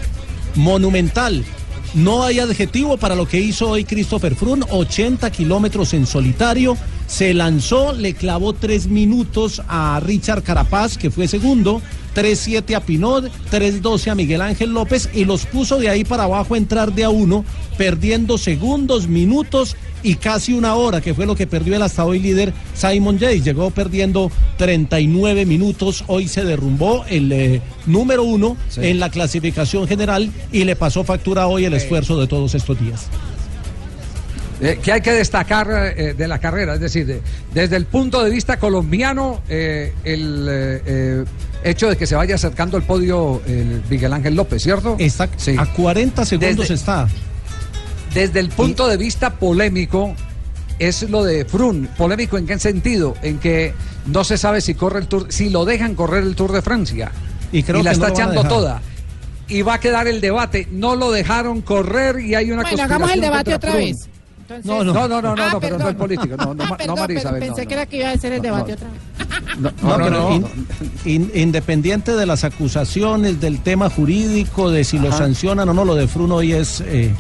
monumental. No hay adjetivo para lo que hizo hoy Christopher Froome, 80 kilómetros en solitario. Se lanzó, le clavó tres minutos a Richard Carapaz, que fue segundo, 3-7 a Pinot, 3-12 a Miguel Ángel López y los puso de ahí para abajo a entrar de a uno, perdiendo segundos, minutos y casi una hora, que fue lo que perdió el hasta hoy líder Simon Yates. Llegó perdiendo 39 minutos, hoy se derrumbó el eh, número uno Sí. en la clasificación general y le pasó factura hoy el esfuerzo de todos estos días. Eh, que hay que destacar eh, de la carrera, es decir, de- desde el punto de vista colombiano, eh, el eh, eh, hecho de que se vaya acercando al podio el Miguel Ángel López, ¿cierto? Sí. a 40 segundos Desde- está. Desde el punto de vista polémico, es lo de Frun. ¿Polémico en qué sentido? En que no se sabe si corre el Tour, si lo dejan correr el Tour de Francia. Y creo la que no está lo a echando toda. Y va a quedar el debate. No lo dejaron correr y hay una Bueno, hagamos el debate otra Frun. vez. Entonces- No, no, no, no, no, Ah, no, pero no es político. No, no, Ah, no, perdón, María pero Isabel, no, pensé no. que era que iba a ser el No, debate no. otra vez. No, No, no, pero no, in- no. in- independiente de las acusaciones, del tema jurídico, de si lo Ajá. sancionan o no, lo de Fruno hoy es eh,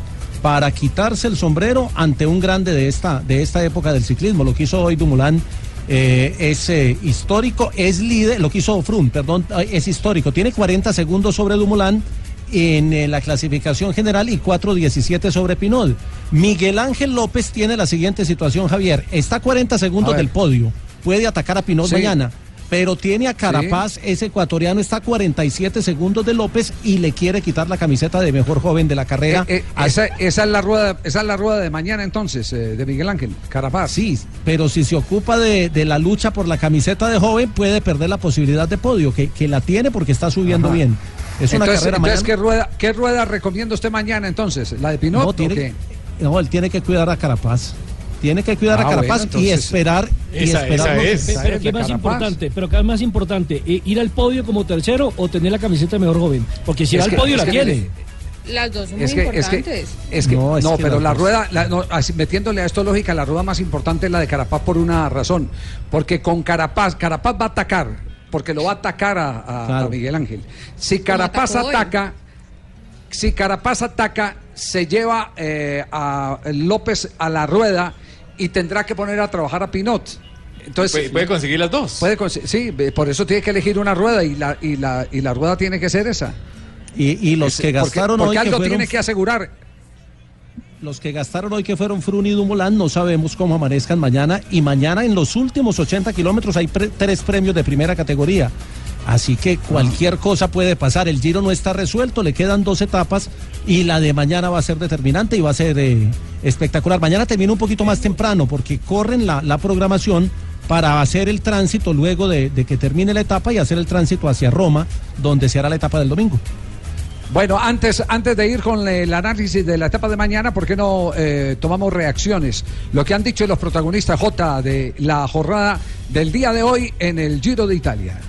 para quitarse el sombrero ante un grande de esta, de esta época del ciclismo. Lo que hizo hoy Dumoulin eh, es eh, histórico, es líder, lo que hizo Frun, perdón, eh, es histórico. Tiene 40 segundos sobre Dumoulin en eh, la clasificación general y 4.17 sobre Pinot. Miguel Ángel López tiene la siguiente situación, Javier. Está a 40 segundos del podio. Puede atacar a Pinot Sí. mañana. Pero tiene a Carapaz, ese ecuatoriano está a 47 segundos de López y le quiere quitar la camiseta de mejor joven de la carrera. Eh, eh, esa, esa es la rueda, esa es la rueda de mañana entonces, eh, de Miguel Ángel, Carapaz. Sí, pero si se ocupa de, de la lucha por la camiseta de joven, puede perder la posibilidad de podio, que, que la tiene porque está subiendo Ajá. bien. Es una carrera entonces, ¿qué rueda, ¿qué rueda recomienda usted mañana entonces? ¿La de Pinot No, o tiene, qué? no, él tiene que cuidar a Carapaz. Tiene que cuidar Ah, a Carapaz bueno, y esperar. y Esa- esperar esa lo que- es. Pe- Pero ¿qué más Carapaz. importante? Pero ¿qué es más importante? Eh, ¿Ir al podio como tercero o tener la camiseta de mejor joven? Porque si Es va al podio la que tiene. Las dos son Es muy que, es que, importantes. es que- No, no, que pero la dos- rueda, la- no, así, metiéndole a esto lógica, la rueda más importante es la de Carapaz por una razón. Porque con Carapaz, Carapaz va a atacar, porque lo va a atacar a, a- a Claro. Miguel Ángel. Si Carapaz hoy. ataca, si Carapaz ataca, se lleva eh, a López a la rueda y tendrá que poner a trabajar a Pinot. Entonces, Puede, puede conseguir las dos. puede sí, por eso tiene que elegir una rueda y la, y la, y la rueda tiene que ser esa. Y, y los que porque- gastaron porque hoy. que algo fueron- tiene que asegurar. Los que gastaron hoy que fueron Frun y Dumoulin no sabemos cómo amanezcan mañana y mañana en los últimos 80 kilómetros hay pre- tres premios de primera categoría. Así que cualquier cosa puede pasar. El Giro no está resuelto, le quedan dos etapas y la de mañana va a ser determinante y va a ser eh, espectacular. Mañana termina un poquito más temprano porque corren la, programación para hacer el tránsito luego de, de que termine la etapa y hacer el tránsito hacia Roma, donde se hará la etapa del domingo. Bueno, antes, antes de ir con el análisis de la etapa de mañana, ¿por qué no eh, tomamos reacciones? Lo que han dicho los protagonistas J de la jornada del día de hoy en el Giro de Italia.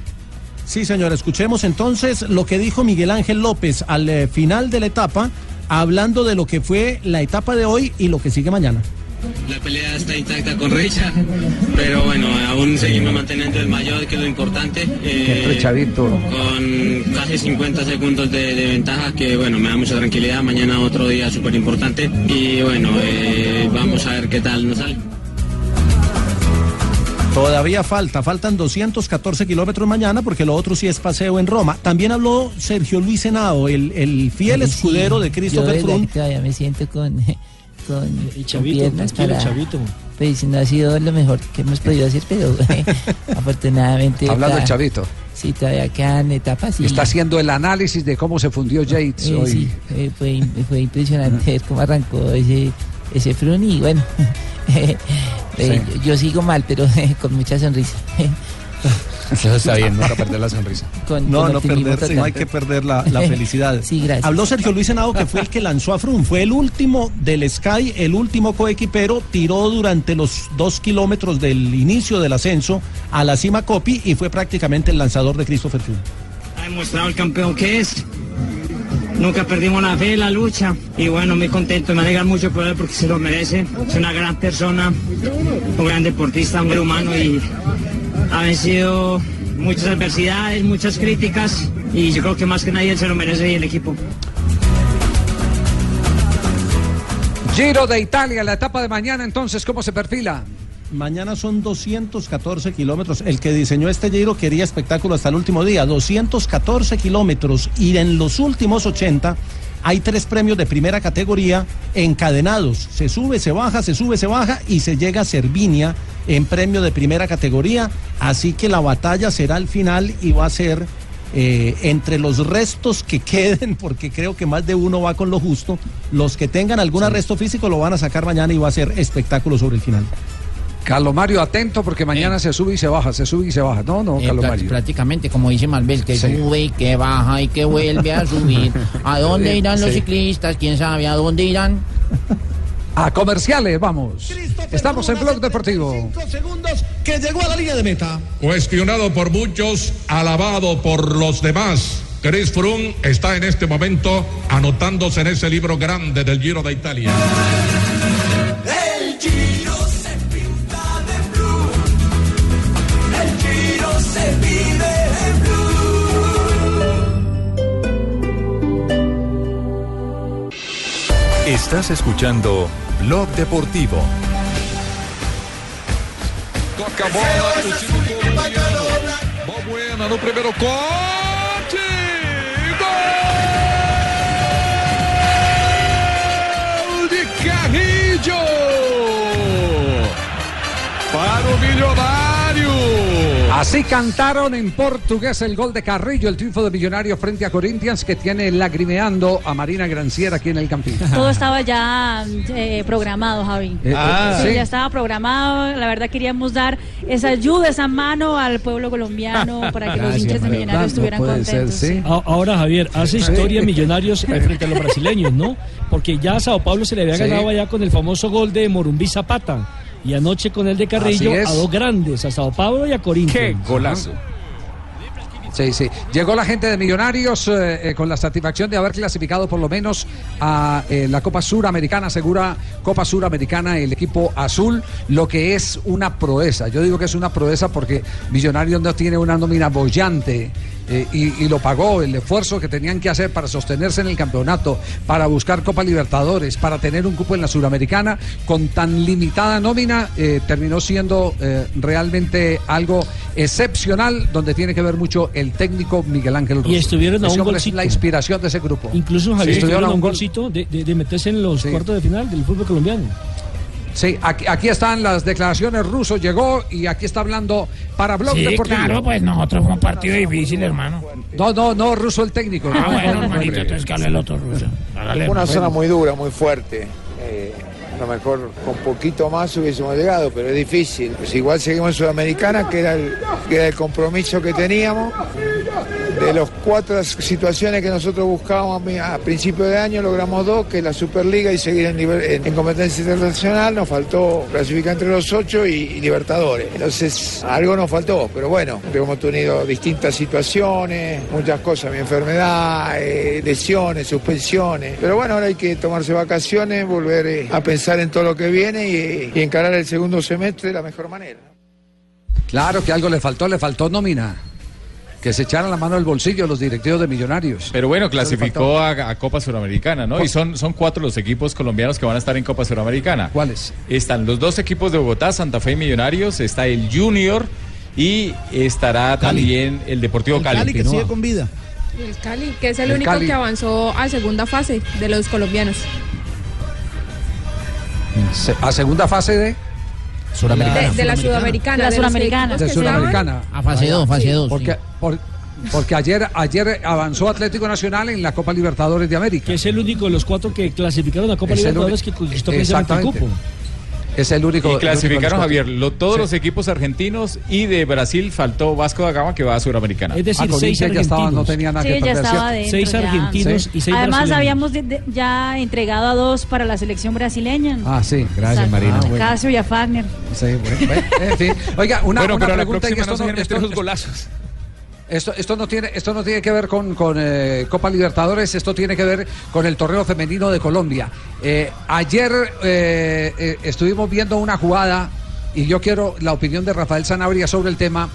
Sí, señor, escuchemos entonces lo que dijo Miguel Ángel López al eh, final de la etapa, hablando de lo que fue la etapa de hoy y lo que sigue mañana. La pelea está intacta con Richa, pero bueno, aún seguimos manteniendo el mayor, que es lo importante. eh, con casi 50 segundos de, de ventaja, que bueno, me da mucha tranquilidad. Mañana otro día súper importante y bueno, eh, vamos a ver qué tal nos sale. Todavía falta, faltan 214 kilómetros mañana porque lo otro sí es paseo en Roma. También habló Sergio Luis Henao, el, el fiel Ay, sí, escudero de Christopher Froome. todavía me siento con, con, con Chavito, piernas para... Chavito. Pues no ha sido lo mejor que hemos podido hacer, pero afortunadamente... Hablando del Chavito. Sí, todavía quedan etapas y... Está haciendo el análisis de cómo se fundió Yates Eh, hoy. sí, eh, fue, fue impresionante ver cómo arrancó ese, ese frun y bueno, eh, yo, yo sigo mal, pero con mucha sonrisa. Eso está bien, nunca perder la sonrisa. Con- No, con no, hay que perder la, la felicidad. Sí, gracias. Habló Sergio Luis Henao, que fue el que lanzó a Froome. Fue el último del Sky, el último coequipero. Tiró durante los dos kilómetros del inicio del ascenso a la cima Copy y fue prácticamente el lanzador de Christopher Froome. Ha demostrado el campeón que es. Nunca perdimos la fe, la lucha. Y bueno, muy contento, me alegra mucho por él porque se lo merece. Es una gran persona, un gran deportista, un gran humano y ha vencido muchas adversidades, muchas críticas. Y yo creo que más que nadie se lo merece y el equipo. Giro de Italia, la etapa de mañana, entonces, ¿cómo se perfila? Mañana son 214 kilómetros. El que diseñó este Giro quería espectáculo hasta el último día. 214 kilómetros. Y en los últimos 80 hay tres premios de primera categoría encadenados. Se sube, se baja, se sube, se baja y se llega a Cervinia en premio de primera categoría. Así que la batalla será al final y va a ser eh, entre los restos que queden, porque creo que más de uno va con lo justo. Los que tengan algún arresto físico lo van a sacar mañana y va a ser espectáculo sobre el final. Carlos Mario, atento porque mañana se sube y se baja, se sube y se baja. No, no, Eh, Carlos prá- Mario. prácticamente, como dice Malvel, que Sí. sube y que baja y que vuelve a subir. ¿A dónde irán los Sí. ciclistas? ¿Quién sabe a dónde irán? A comerciales, vamos. Estamos en Blog Deportivo. segundos que llegó a la línea de meta. Cuestionado por muchos, alabado por los demás. Chris Froome está en este momento anotándose en ese libro grande del Giro de Italia. Estás escuchando Blog Deportivo. Toca a bola, o time. Balbuena no primeiro corte. Gol de Carrillo. Para un millonario. Así cantaron en portugués el gol de Carrillo, el triunfo de Millonarios frente a Corinthians que tiene lagrimeando a Marina Granciera aquí en el Campín. Todo estaba ya eh, programado, Javi. Eh, ah, sí, ¿sí? ya estaba programado. La verdad queríamos dar esa ayuda, esa mano al pueblo colombiano para que los hinchas de. Millonarios estuvieran contentos. Ahora, Javier, hace historia Millonarios eh, frente a los brasileños, ¿no? Porque ya a Sao Paulo se le había Sí. ganado allá con el famoso gol de Morumbí Zapata. Y anoche con el de Carrillo a dos grandes, a Sao Paulo y a Corinthians. Qué golazo. Sí, sí. Llegó la gente de Millonarios eh, eh, con la satisfacción de haber clasificado por lo menos a eh, la Copa Suramericana, segura Copa Suramericana, el equipo azul, lo que es una proeza. Yo digo que es una proeza porque Millonarios no tiene una nómina bollante. Eh, y, y lo pagó el esfuerzo que tenían que hacer para sostenerse en el campeonato, para buscar Copa Libertadores, para tener un cupo en la Suramericana, con tan limitada nómina, eh, terminó siendo eh, realmente algo excepcional, donde tiene que ver mucho el técnico Miguel Ángel Russo. Y estuvieron a un golcito. la inspiración de ese grupo. Incluso Sí, Javier estuvieron a un gol. golcito de, de- de meterse en los cuartos de final del fútbol colombiano. Sí, aquí, aquí están las declaraciones ruso, llegó y aquí está hablando para Blog Sí, Deportivo. claro, pues nosotros fue un partido difícil, hermano. No, no, no, ruso el técnico. Ah, No, bueno, no, no, hermanito, entonces que hable el otro ruso. Hágale, Una hermano. zona muy dura, muy fuerte. Eh, a lo mejor con poquito más hubiésemos llegado, pero es difícil. Pues igual seguimos en Sudamericana, que era, el, que era el compromiso que teníamos. De las cuatro situaciones que nosotros buscábamos a principio de año, logramos dos, que es la Superliga y seguir en, en- en competencia internacional. Nos faltó clasificar entre los ocho y, y Libertadores. Entonces, algo nos faltó, pero bueno, hemos tenido distintas situaciones, muchas cosas, mi enfermedad, eh, lesiones, suspensiones. Pero bueno, ahora hay que tomarse vacaciones, volver eh, a pensar en todo lo que viene y, y encarar el segundo semestre de la mejor manera. Claro que algo le faltó, le faltó nómina. Que se echaran la mano al bolsillo los directivos de Millonarios. Pero bueno, clasificó a, a Copa Suramericana, ¿no? Y son, son cuatro los equipos colombianos que van a estar en Copa Suramericana. ¿Cuáles? Están los dos equipos de Bogotá, Santa Fe y Millonarios, está el Junior y estará también el Deportivo Cali. con vida. El Cali, que es el, El único Cali. que avanzó a segunda fase de los colombianos. Se- A segunda fase de. De, de la Sudamericana. De la equipos De que se Sudamericana. A fase dos, fase dos, Porque, sí. por- porque ayer, ayer avanzó Atlético Nacional en la Copa Libertadores de América. Que es el único de los cuatro que clasificaron a Copa Es el Libertadores que único- conquistó precisamente el cupo. Es el único. Y clasificaron, Javier, lo- todos Sí. los equipos argentinos y de Brasil faltó Vasco da Gama que va a Suramericana. Es decir, Ah, seis ya estaba, no argentinos. tenía nada Sí, que ya perder, estaba ¿cierto? adentro. Seis ya. argentinos y seis Además, brasileños. habíamos de- de- ya entregado a dos para la selección brasileña. Ah, sí. Gracias, Marina. Ah, bueno. Casio y a Fagner. Sí, bueno, bueno, en fin. Oiga, una, Bueno, una pero a la pregunta y próxima esto no no, esto, golazos. Esto, esto no tiene, esto no tiene que ver con, con eh, Copa Libertadores, esto tiene que ver con el torneo femenino de Colombia. Eh, ayer eh, estuvimos viendo una jugada y yo quiero la opinión de Rafael Sanabria sobre el tema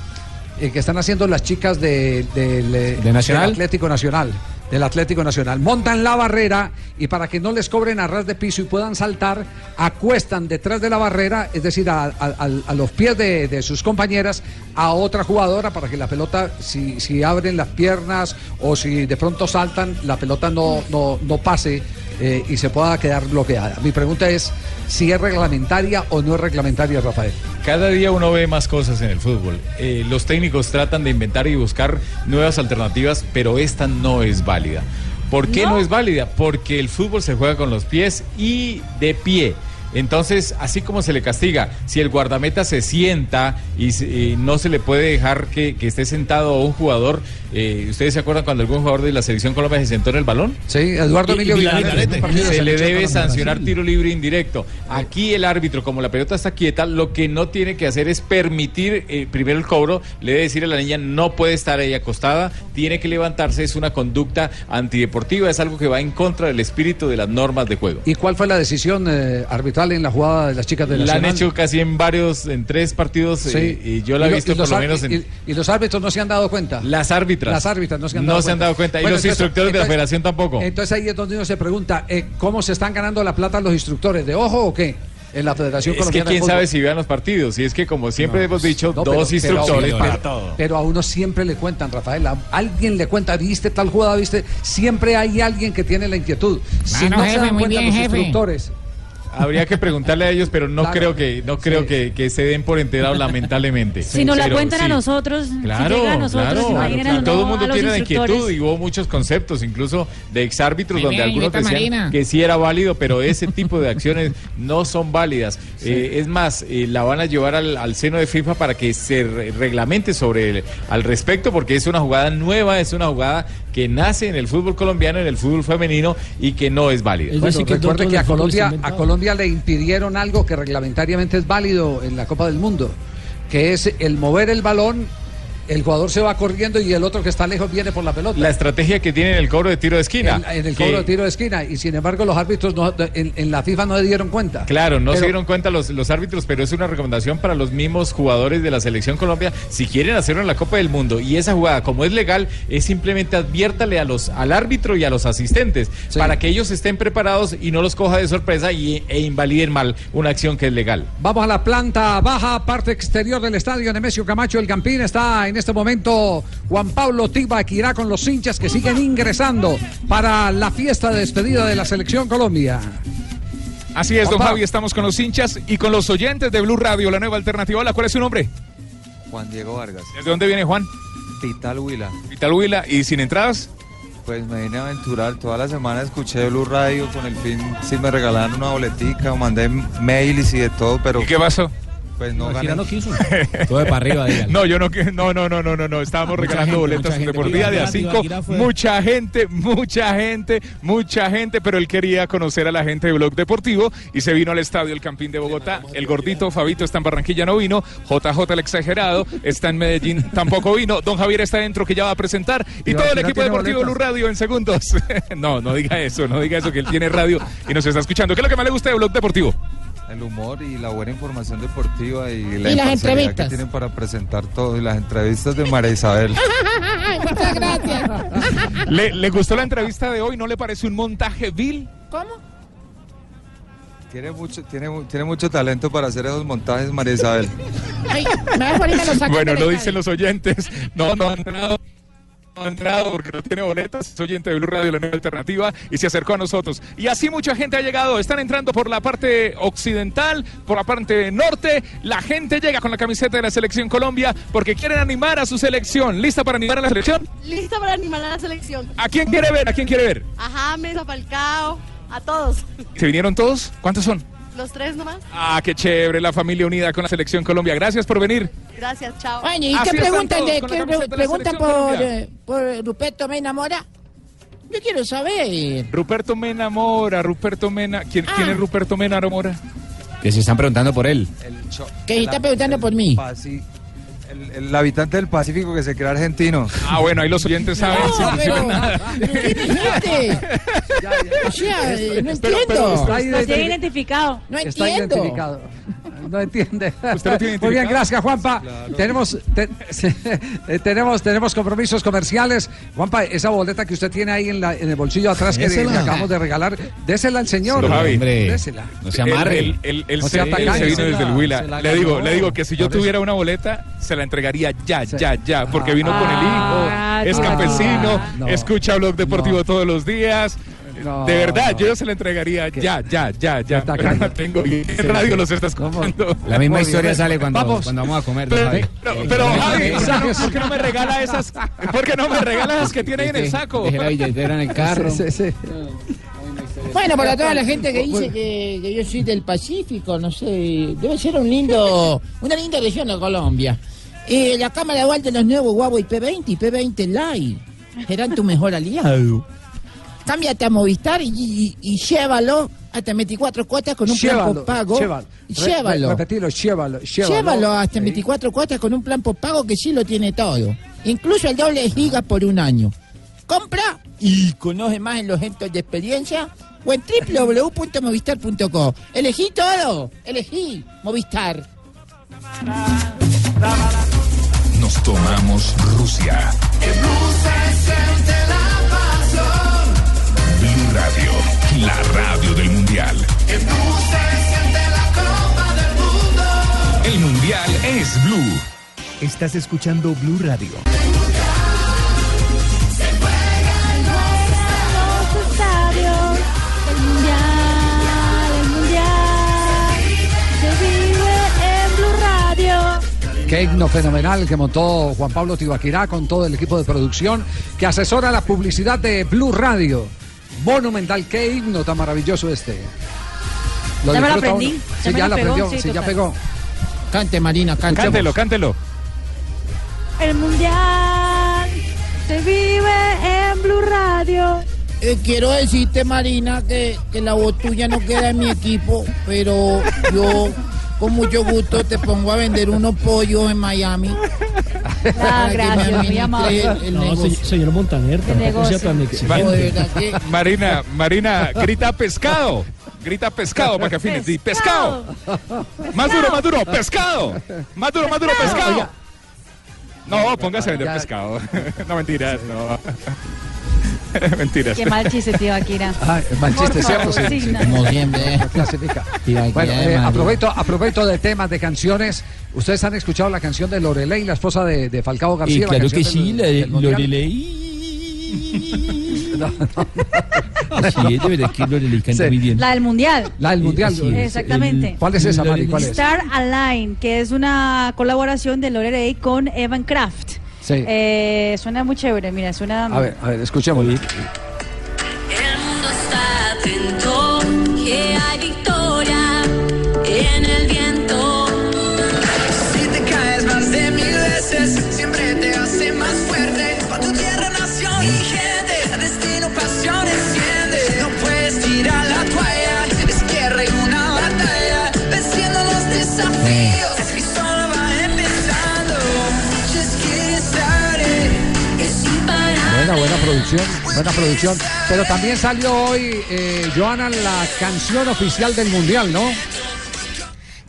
que están haciendo las chicas de, eh, ¿De Nacional? del Atlético Nacional. Del Atlético Nacional. Montan la barrera y para que no les cobren a ras de piso y puedan saltar, acuestan detrás de la barrera, es decir, a, los pies de, de sus compañeras, a otra jugadora para que la pelota, si, si abren las piernas o si de pronto saltan, la pelota no, no, no pase eh, y se pueda quedar bloqueada. Mi pregunta es si es reglamentaria o no es reglamentaria, Rafael. Cada día uno ve más cosas en el fútbol. Eh, los técnicos tratan de inventar y buscar nuevas alternativas, pero esta no es válida. ¿Por qué no, es válida? Porque el fútbol se juega con los pies y de pie. Entonces, así como se le castiga, si el guardameta se sienta y, se- y no se le puede dejar que, que esté sentado a un jugador, eh, ¿ustedes se acuerdan cuando algún jugador de la selección Colombia se sentó en el balón? Sí, Eduardo Emilio Se le debe sancionar tiro libre indirecto. Aquí el árbitro, como la pelota está quieta, lo que no tiene que hacer es permitir eh, primero el cobro, le debe decir a la niña no puede estar ahí acostada, tiene que levantarse, es una conducta antideportiva, es algo que va en contra del espíritu de las normas de juego. ¿Y cuál fue la decisión eh, arbitral en la jugada de las chicas de La han Nacional? hecho casi en varios, en tres partidos, Sí. y yo la he visto por lo menos en... y, y los árbitros no se han dado cuenta. Las árbitras. Las árbitras no se han dado No cuenta. se han dado cuenta. Y los entonces- instructores de la federación tampoco. Entonces ahí es donde uno se pregunta, eh, ¿cómo se están ganando la plata los instructores? ¿De ojo o qué? En la Federación Es que Colombiana de quién Fútbol. sabe si vean los partidos. Y es que como siempre hemos dicho, No, dos pero- instructores pero- para pero- todo. Pero a uno siempre le cuentan, Rafael. A alguien le cuenta, viste tal jugada, viste. Siempre hay alguien que tiene la inquietud. Si no se dan cuenta bien, los jefe. instructores. Habría que preguntarle a ellos, pero no Claro. creo que no creo que, que se den por enterado lamentablemente. Si nos la cuentan a nosotros, Claro, si a nosotros, claro, claro. a, Todo el mundo tiene la inquietud y hubo muchos conceptos, incluso de exárbitros, donde algunos decían Marina. que sí era válido, pero ese tipo de acciones no son válidas. Eh, es más, eh, la van a llevar al, al seno de FIFA para que se re- reglamente sobre el- al respecto, porque es una jugada nueva, es una jugada que nace en el fútbol colombiano, en el fútbol femenino y que no es válida. Bueno, recuerde que a Colombia, a Colombia le impidieron algo que reglamentariamente es válido en la Copa del Mundo, que es el mover el balón, el jugador se va corriendo y el otro que está lejos viene por la pelota. La estrategia que tiene en el cobro de tiro de esquina. En, en el que- cobro de tiro de esquina y sin embargo los árbitros no- en, en la FIFA no se dieron cuenta. Claro, no Pero- se dieron cuenta los, los árbitros, pero es una recomendación para los mismos jugadores de la selección Colombia. Si quieren hacerlo en la Copa del Mundo y esa jugada, como es legal, es simplemente adviértale a los, al árbitro y a los asistentes para que ellos estén preparados y no los coja de sorpresa y, e invaliden mal una acción que es legal. Vamos a la planta baja, parte exterior del estadio Nemesio Camacho El Campín. Está en este momento Juan Pablo Tiba, que irá con los hinchas que siguen ingresando para la fiesta de despedida de la selección Colombia. Así es, don. Javi, estamos con los hinchas y con los oyentes de Blue Radio, la nueva alternativa. Hola, ¿cuál es su nombre? Juan Diego Vargas. ¿Desde dónde viene Juan? Vital Huila. Vital Huila, ¿y sin entradas? Pues me vine a aventurar. Toda la semana escuché Blue Radio con el fin si me regalaron una boletica o mandé mails y de todo, pero. ¿Y qué pasó? Pues no, No, no quiso. Todo para arriba, dígale. No, yo no, no, no, no, no, no, no. Estábamos regalando gente, boletas de gente. por día de a cinco. Fue- Mucha gente, mucha gente, mucha gente, pero él quería conocer a la gente de Blog Deportivo y se vino al estadio El Campín de Bogotá. El gordito Fabito está en Barranquilla, no vino. JJ el exagerado está en Medellín, tampoco vino. Don Javier está dentro que ya va a presentar y Y todo el equipo deportivo Blue. Radio en segundos. no, no diga eso, no diga eso que él tiene radio y nos está escuchando. ¿Qué es lo que más le gusta de Blog Deportivo? El humor y la buena información deportiva y la Y las entrevistas. que tienen para presentar todo. Y las entrevistas de María Isabel. Muchas gracias. ¿Le, ¿Le gustó la entrevista de hoy? ¿No le parece un montaje vil? ¿Cómo? Tiene mucho, tiene, tiene mucho talento para hacer esos montajes, María Isabel. Ay, me vas a poner a los Bueno, lo dicen los oyentes. No, no ha entrado. No ha entrado porque no tiene boletas. Es oyente de Blue Radio, la nueva alternativa, y se acercó a nosotros. Y así mucha gente ha llegado. Están entrando por la parte occidental, por la parte norte. La gente llega con la camiseta de la Selección Colombia porque quieren animar a su selección. ¿Lista para animar a la selección? Lista para animar a la selección. ¿A quién quiere ver? ¿A quién quiere ver? A James, a Falcao, a todos. ¿Se vinieron todos? ¿Cuántos son? Los tres nomás. Ah, qué chévere, la familia unida con la Selección Colombia. Gracias por venir. Gracias, chao. Oye, ¿y Así qué preguntan, de, qué la preguntan por, eh, por Ruperto Mena Mora? Yo quiero saber. Ruperto Mena Mora, Ruperto Mena. ¿Quién, ¿quién Ah. es Ruperto Mena Mora? Que se están preguntando por él. Que se está preguntando por mí. Pasi- el, el habitante del Pacífico que se cree argentino. Ah, bueno, ahí los oyentes saben. No, sin decir pero- nada. ¿Pero qué dijiste? O sea, no Pero- entiendo. pero está Lo tiene identificado. No Está entiendo. identificado. No entiende. Usted lo tiene Muy bien, gracias, Juanpa. Tenemos, te- eh, tenemos, tenemos compromisos comerciales. Juanpa, esa boleta que usted tiene ahí en, la, en el bolsillo atrás que le, acabamos de regalar, désela al señor. Don Javi. Hombre, Désela. no se amarre. Él No se, tacaño. se vino desde el la- Huila. Le digo, le digo que si yo tuviera una boleta, se la entregaría ya, Sí. ya, ya. Porque vino con el Ah, hijo, es no. campesino, No. escucha Blog Deportivo No. todos los días. No. De verdad, yo se la entregaría ya, ya, ya, ya. Qué Pero tacaño. no tengo. ¿Y qué radio los está escuchando? La misma Muy historia bien. sale cuando Vamos. cuando vamos a comer. Pero, Javi. pero, pero, Javi, ¿por qué, no, mensajes. por qué no me regala esas? ¿Por qué no me regala las que tiene ahí en el saco? deje la billetera en el carro. Sí, sí, sí. Bueno, para toda la gente que dice que, que yo soy del Pacífico, no sé, debe ser un lindo, una linda región de Colombia. Eh, la cámara igual de los nuevos Huawei P20 y P20 Lite serán tu mejor aliado. Cámbiate a Movistar y, y- y llévalo hasta 24 cuotas con un plan Llévalo, pago. llévalo. Re- Llévalo. re- repetilo, llévalo, llévalo. Llévalo hasta Sí. 24 cuotas con un plan pago que sí lo tiene todo. Incluso el doble de gigas por un año. Compra y conoce más en los centros de experiencia o en www.movistar.com. Elegí todo. Elegí Movistar. Nos tomamos Rusia. Blue la radio del mundial. El mundial es Blue. Estás escuchando Blue Radio. Los estadios, el mundial, el mundial, se vive en Blue Radio. Qué himno fenomenal que montó Juan Pablo Tibaquirá con todo el equipo de producción que asesora la publicidad de Blue Radio. Monumental, qué himno tan maravilloso este. Ya me lo aprendí, uno. ya Sí, me ya lo pegó, aprendió, sí, sí, ya pegó. Cante, Marina, cante. Cántelo, cántelo. El mundial se vive en Blue Radio. Eh, quiero decirte, Marina, que, que la voz tuya no queda en mi equipo, pero yo con mucho gusto te pongo a vender unos pollos en Miami. Ah, me gracias, muy amable. No, negocio. se- señor Montaner, tampoco sea tan exigente. Marina, Marina, grita pescado. Grita pescado para que afines. Di, pescado. Más duro, más duro, pescado. Más duro, más duro, pescado. No, póngase a vender pescado. No, mentiras, no. Mentiras. Qué mal chiste, tío Akira. Ay, mal chiste, ¿cierto? Sí, sí, sí. no. Como siempre. No clasifica. Bueno, eh, aprovecho de temas de canciones. Ustedes han escuchado la canción de Lorelei, la esposa de, de Falcao García. Claro que sí, del- la de del Mundial? Lorelei. No, no, Sí, de verdad que Lore le encanta Sí. muy bien. La del mundial. La del mundial. Sí, sí. Exactamente. ¿Cuál es esa, Mari? ¿Cuál es? Star Align, que es una colaboración de Lore Day con Evan Kraft. Sí. Eh, suena muy chévere, mira, suena... A ver, a ver, escuchemos. El mundo está atento, que hay victoria en el viento. Buena producción. Pero también salió hoy, eh, Joana, la canción oficial del Mundial, ¿no?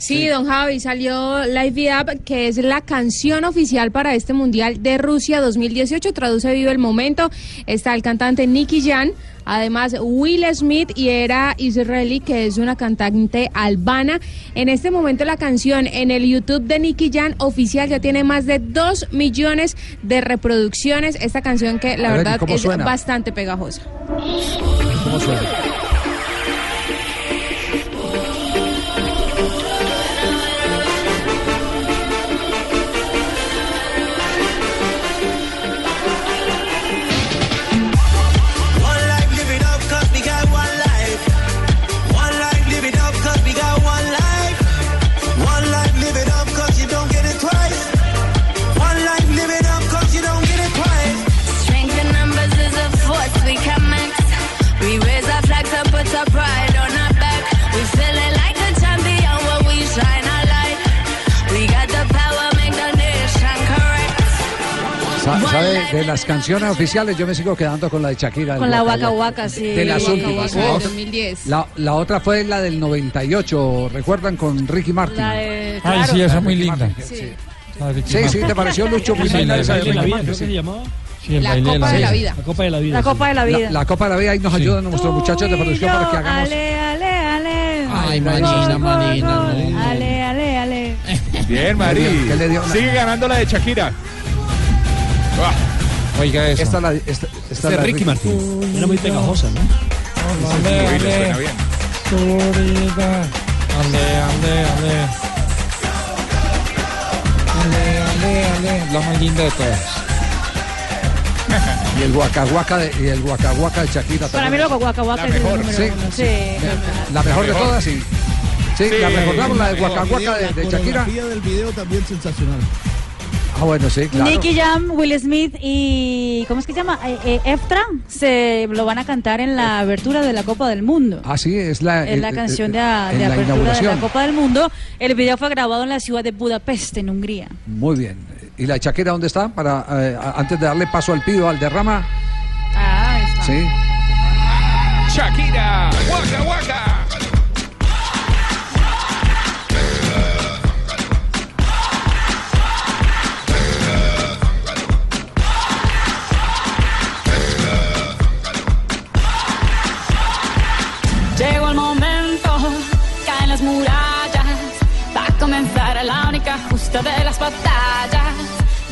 Sí, don Javi, salió Live It Up, que es la canción oficial para este Mundial de Rusia 2018. Traduce Vive el Momento. Está el cantante Nicky Jan, además Will Smith y era Israeli, que es una cantante albana. En este momento la canción en el YouTube de Nicky Jan oficial ya tiene más de 2 millones de reproducciones. Esta canción que la A ver, ¿y verdad es suena? bastante pegajosa. ¿Cómo suena? Las canciones oficiales, yo me sigo quedando con la de Shakira. Con la Waka Waka sí. De las Waka últimas. Waka La de otra- 2010. La, la otra fue la del 98, ¿recuerdan? Con Ricky Martin. La de- Ay, claro. sí, esa es muy Ricky linda. Martin, Sí. Sí. ¿te pareció, Lucho? Muy Sí, linda la esa de Ricky Martin, se llamaba. Sí, La Copa de la vida. Vida. La Copa de la Vida. La sí. Copa de la Vida. La, la Copa de la Vida ahí nos ayudan nuestros muchachos de producción para que hagamos. Ale, ale, ale. Ay, Marina, gol, Marina, gol. Marina. Ale, ale, ale. Bien, Mari. ¿Qué le dio? Sigue ganando la de Shakira. Ah, Oiga eso. Esta es la, esta, esta es Esta la es Ricky Martin. Era muy pegajosa, ¿no? Ale, sí, le suena ale. bien. Florida. Ale, ale, ale. Ale, ale, ale. La más linda de todas. Y el guacahuaca de, y el guacahuaca de Shakira Para mí lo La es mejor, sí. uno. Sí, La mejor de mejor. todas, sí. Sí, Sí, la recordamos, la de guacahuaca de, de Shakira. del video también sensacional. Ah, bueno, sí, claro. Nicky Jam, Will Smith y ¿cómo es que se llama? Eh, eh, Eftra se lo van a cantar en la abertura de la Copa del Mundo. Ah, sí, es la, Es la eh, canción de, eh, de en la apertura de la. Copa del Mundo. El video fue grabado en la ciudad de Budapest, en Hungría. Muy bien. ¿Y la de Shakira dónde está? Para eh, antes de darle paso al pido, al derrama. Ah, ahí está. Sí. Shakira. Waka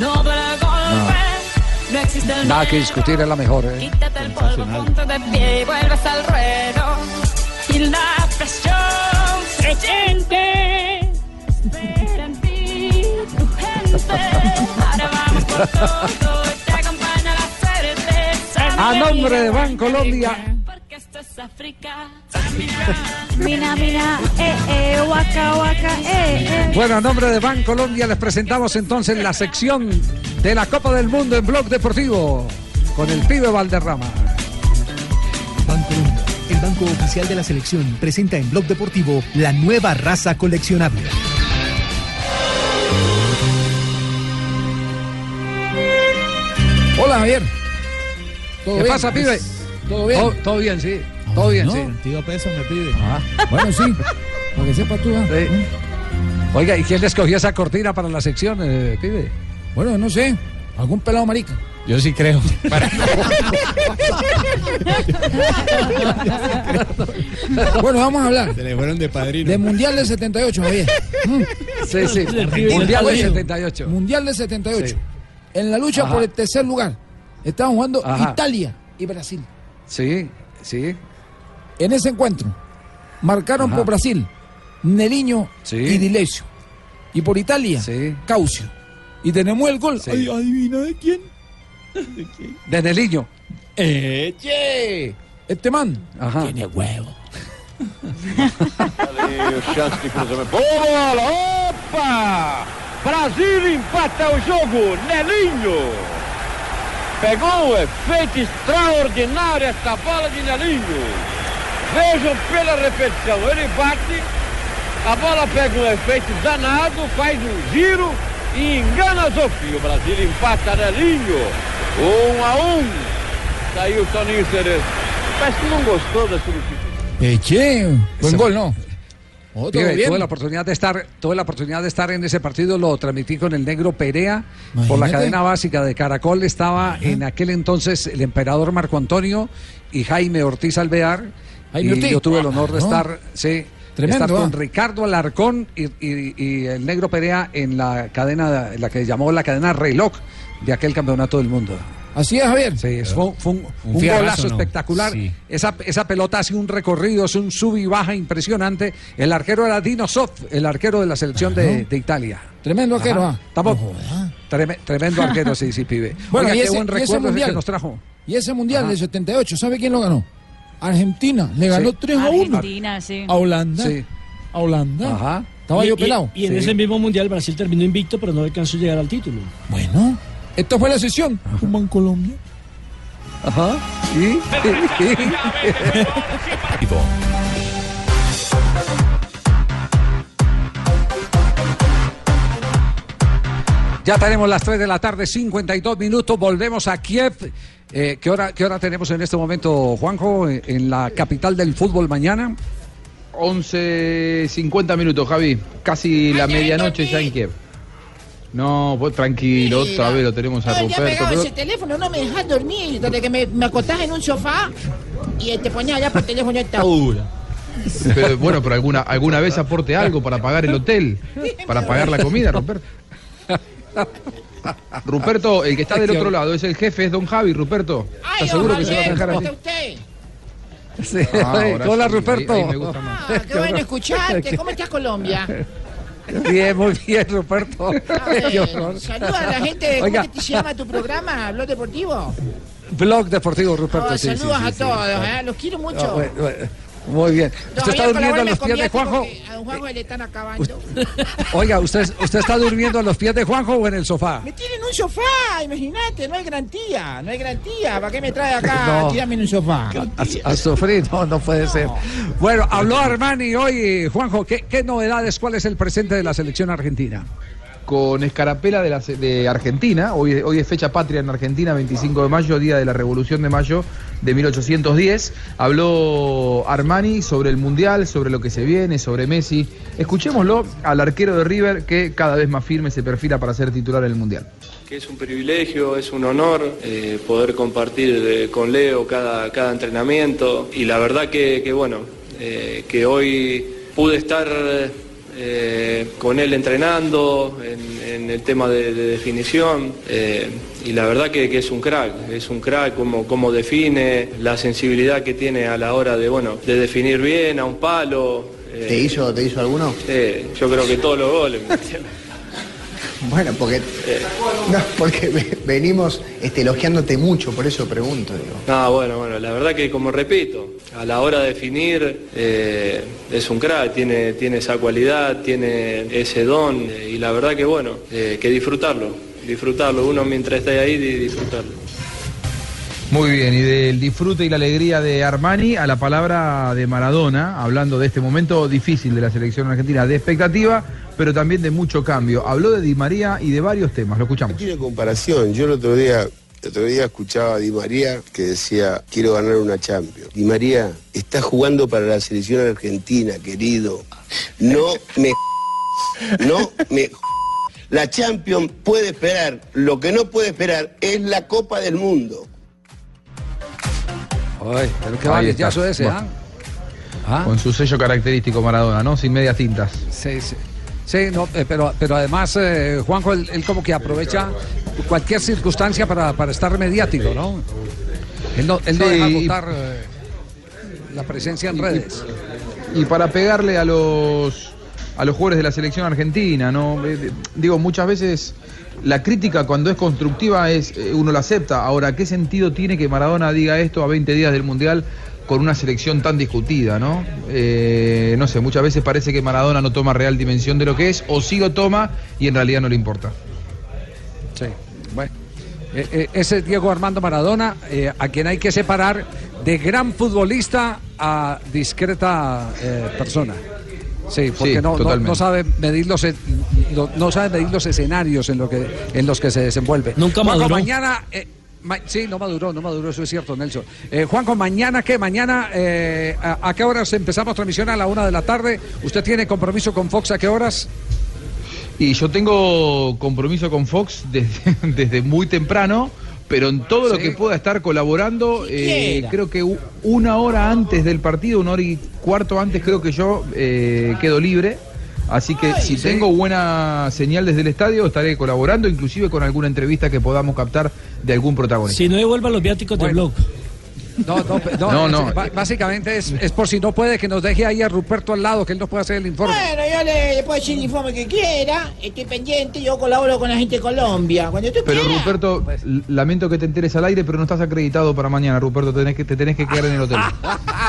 No existe el Nada que discutir, es la mejor. ¿eh? Quítate el polvo, ponte de pie y vuelves al ruedo. Y la presión se siente. Espera en ti, tu gente. Ahora vamos por todo, te acompaña la certeza. A nombre de Bancolombia. Porque esto es África. Mina, mina, eh, eh, waka, waka, eh, eh. Bueno, a nombre de Bancolombia les presentamos entonces la sección de la Copa del Mundo en Blog Deportivo con el pibe Valderrama. Bancolombia, el banco oficial de la selección, presenta en Blog Deportivo la nueva raza coleccionable. Hola, Javier. ¿Todo ¿Qué bien? pasa, pibe? ¿Todo bien? Todo bien, sí. Todo bien, ¿no? sí. Tío Peso me pide. Ah. Bueno, sí. Para que sepas tú. ¿ah? Sí. Oiga, ¿y quién le escogió esa cortina para la sección, eh, pibe? Bueno, no sé. Algún pelado marica. Yo sí creo. Bueno, vamos a hablar. Se le fueron de padrino. De Mundial del 78, Javier. Mm. Sí, sí. Mundial del Terrible. 78. Mundial del 78. Sí. En la lucha Ajá. por el tercer lugar estaban jugando Ajá. Italia y Brasil. Sí. Sí. En ese encuentro marcaron Ajá. por Brasil Neliño y Dilesio. Y por Italia, Caucio. Y tenemos el gol. Ay, adivina de quién. De Neliño. ¡Eche! Este man Ajá. tiene huevo. de bola! Opa! Brasil empata o jogo. Nelinho. Pegou um efeito extraordinário esta bola de Nelinho. Vejam pela repetição. Ele bate, a bola pega um efeito danado, faz um giro e engana Zofio. O Brasil empata Nelinho. Um a um. Daí o Toninho Cerezo. Parece que não gostou da substituição. Eche, buen gol, ¿no? Oh, todo Pibe, bien. tuve la oportunidad de estar, tuve la oportunidad de estar en ese partido, lo transmití con el negro Perea por la cadena básica de Caracol. Estaba en aquel entonces el emperador Marco Antonio y Jaime Ortiz Alvear. Jaime y yo tuve el honor de Ah, no. estar, sí, Tremendo, estar con ah. Ricardo Alarcón y, y- y el negro Perea en la cadena, la que llamó la cadena Reloj de aquel campeonato del mundo. Así es, Javier. Sí, es- fue, fue un, Un un fierrazo, golazo ¿no? espectacular. Sí. Esa, esa pelota hace un recorrido, es un sub y baja impresionante. El arquero era Dino Sof, el arquero de la selección de, de Italia. Tremendo arquero, ah. Estamos- treme- tremendo arquero, sí, sí, pibe. Bueno, Oiga, y qué ese, buen y ese recuerdo ese mundial que nos trajo. Y ese mundial Ajá. del 78, ¿sabe quién lo ganó? Argentina. Le ganó Sí. 3 a 1 Argentina, sí. a Holanda. Sí. A Holanda. Ajá. Estaba Y- yo pelado. Y, en ese mismo mundial Brasil terminó invicto, pero no alcanzó a llegar al título. Bueno, esto fue la sesión. Como en Colombia. Ajá. ¿Y? Ya tenemos las 3 de la tarde, 52 minutos. Volvemos a Kiev. Eh, ¿qué, hora, ¿Qué hora tenemos en este momento, Juanjo, en- la capital del fútbol mañana? 11.50 minutos, Javi. Casi la medianoche ya en Kiev. No, vos tranquilo, Mira. otra vez lo tenemos a Ruperto. pegado pero- ese teléfono, no me dejas dormir. Desde que me, me acostás en un sofá y te ponías allá por teléfono esta pero, bueno, pero alguna, alguna vez aporte algo para pagar el hotel, para pagar la comida, Ruperto. Ruperto, el que está del otro lado es el jefe, es don Javi, Ruperto. Ay, ¿Estás seguro don que se va a dejar ¿cómo así? usted? Sí. Ah, Hola, sí, Ruperto. ahí- ahí me gusta más. Ah, qué bueno escucharte. ¿Cómo estás, Colombia? Bien, muy bien, Ruperto. A ver, Qué horror. saluda a la gente. ¿Cómo Oiga. que te llama tu programa? ¿Blog Deportivo? Blog Deportivo, Ruperto. Oh, sí, saludos sí, a sí, todos, sí. ¿eh? los quiero mucho. Ah, bueno, bueno, Muy bien. ¿Usted está durmiendo a los pies de Juanjo? A don Juanjo le están acabando. Oiga, ¿usted, ¿usted está durmiendo a los pies de Juanjo o en el sofá? Me tienen un sofá, imagínate, no hay garantía, no hay garantía. ¿Para qué me trae acá? No. Tírame en un sofá. A, a sufrir, no, no puede ser. Bueno, habló Armani hoy, Juanjo. ¿qué, ¿Qué novedades? ¿Cuál es el presente de la selección argentina? Con Escarapela de, Argentina. Hoy, es- fecha patria en Argentina, 25 de mayo, día de la Revolución de Mayo de 1810. Habló Armani sobre el Mundial, sobre lo que se viene, sobre Messi. Escuchémoslo al arquero de River que cada vez más firme se perfila para ser titular en el Mundial. que es un privilegio, es un honor eh, poder compartir eh, con Leo cada, cada entrenamiento y la verdad que, bueno, eh, que hoy pude estar eh, con él entrenando en, en el tema de, de definición eh, y la verdad que, que es un crack, es un crack como, como define, la sensibilidad que tiene a la hora de, bueno, de definir bien a un palo. eh, ¿Te hizo, ¿Te hizo alguno? sí, yo creo que todos los goles. Bueno, porque, no, porque ve- venimos este, elogiándote mucho, por eso pregunto. Digo. No, bueno, bueno, la verdad que como repito, a la hora de definir eh, es un crack, tiene, tiene esa cualidad, tiene ese don eh, y la verdad que bueno, eh, que disfrutarlo, disfrutarlo, uno mientras esté ahí, di- disfrutarlo. Muy bien, y del disfrute y la alegría de Armani a la palabra de Maradona, hablando de este momento difícil de la selección argentina, de expectativa, pero también de mucho cambio. Habló de Di María y de varios temas, lo escuchamos. tiene comparación. Yo el otro día, el otro día escuchaba a Di María que decía, quiero ganar una Champions. Di María, está jugando para la selección argentina, querido. No me no me la Champions puede esperar. Lo que no puede esperar es la Copa del Mundo. Ay, pero qué Ahí valillazo está. ese, Bueno. ¿ah? Con su sello característico Maradona, ¿no? Sin medias tintas. Sí, sí. Sí, no, eh, pero, pero además, eh, Juanjo, él, él como que aprovecha cualquier circunstancia para, para estar mediático, ¿no? Él no, él no Sí, deja y- votar. eh, la presencia en redes. y para pegarle a los a los jugadores de la selección argentina, ¿no? Eh, Digo, muchas veces la crítica cuando es constructiva es uno la acepta. Ahora, ¿qué sentido tiene que Maradona diga esto a 20 días del Mundial con una selección tan discutida, ¿no? Eh, no sé, muchas veces parece que Maradona no toma real dimensión de lo que es, o sí lo toma y en realidad no le importa. Sí, bueno. Eh, eh, ese es Diego Armando Maradona, eh, a quien hay que separar de gran futbolista a discreta eh, persona. Sí, porque Sí, no, no, no sabe medir los e- no, no sabe medir los escenarios en lo que en los que se desenvuelve. Nunca maduró. mañana eh, ma- sí, no maduró, no maduró, eso es cierto, Nelson. Eh, Juanjo, mañana qué? Mañana eh, a, a qué horas empezamos transmisión a la una de la tarde. ¿Usted tiene compromiso con Fox a qué horas? Y yo tengo compromiso con Fox desde, desde muy temprano, pero en todo lo que pueda estar colaborando, eh, creo que una hora antes del partido, una hora y cuarto antes, creo que yo eh, quedo libre. Así que si tengo buena señal desde el estadio, estaré colaborando, inclusive con alguna entrevista que podamos captar de algún protagonista. Si no devuelvan los viáticos del blog. No, no, no, No, es- no. básicamente es, es por si no puede que nos deje ahí a Ruperto al lado, que él nos pueda hacer el informe. Bueno, yo le, le puedo decir el informe que quiera, estoy pendiente, yo colaboro con la gente de Colombia. Cuando tú Pero quieras. Ruperto, l- lamento que te enteres al aire, pero no estás acreditado para mañana, Ruperto, tenés que, te tenés que quedar en el hotel.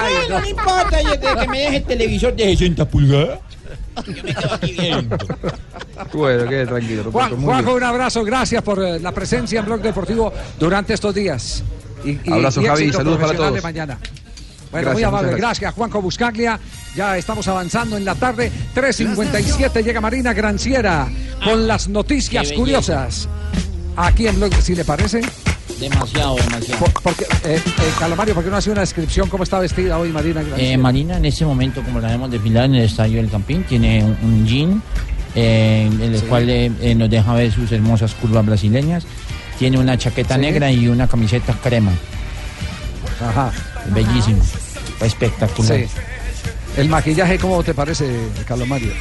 Bueno, no importa, yo te- que me deje el televisor de 60 pulgadas. Yo me quedo aquí viendo. bueno, quede tranquilo. Juan, Juanjo, un abrazo, gracias por eh, la presencia en Blog Deportivo durante estos días. Y, y- Abrazo, y Javi, saludos para de todos. mañana. Bueno, Gracias, muy amable, gracias. gracias. Juanjo Buscaglia. Ya estamos avanzando en la tarde. 3.57 llega Marina Granciera con las noticias curiosas. Aquí en Blog, si le parece. Demasiado, demasiado. Por- porque, eh, eh, Calomario, ¿por qué no hace una descripción cómo está vestida hoy Marina? Eh, Marina en este momento, como la vemos desfilar en el estadio del Campín, tiene un, un jean en el Sí. cual nos deja ver sus hermosas curvas brasileñas. Tiene una chaqueta Sí. negra y una camiseta crema. Ajá. Bellísimo. Espectacular. Sí. El maquillaje, ¿cómo te parece, Calomario?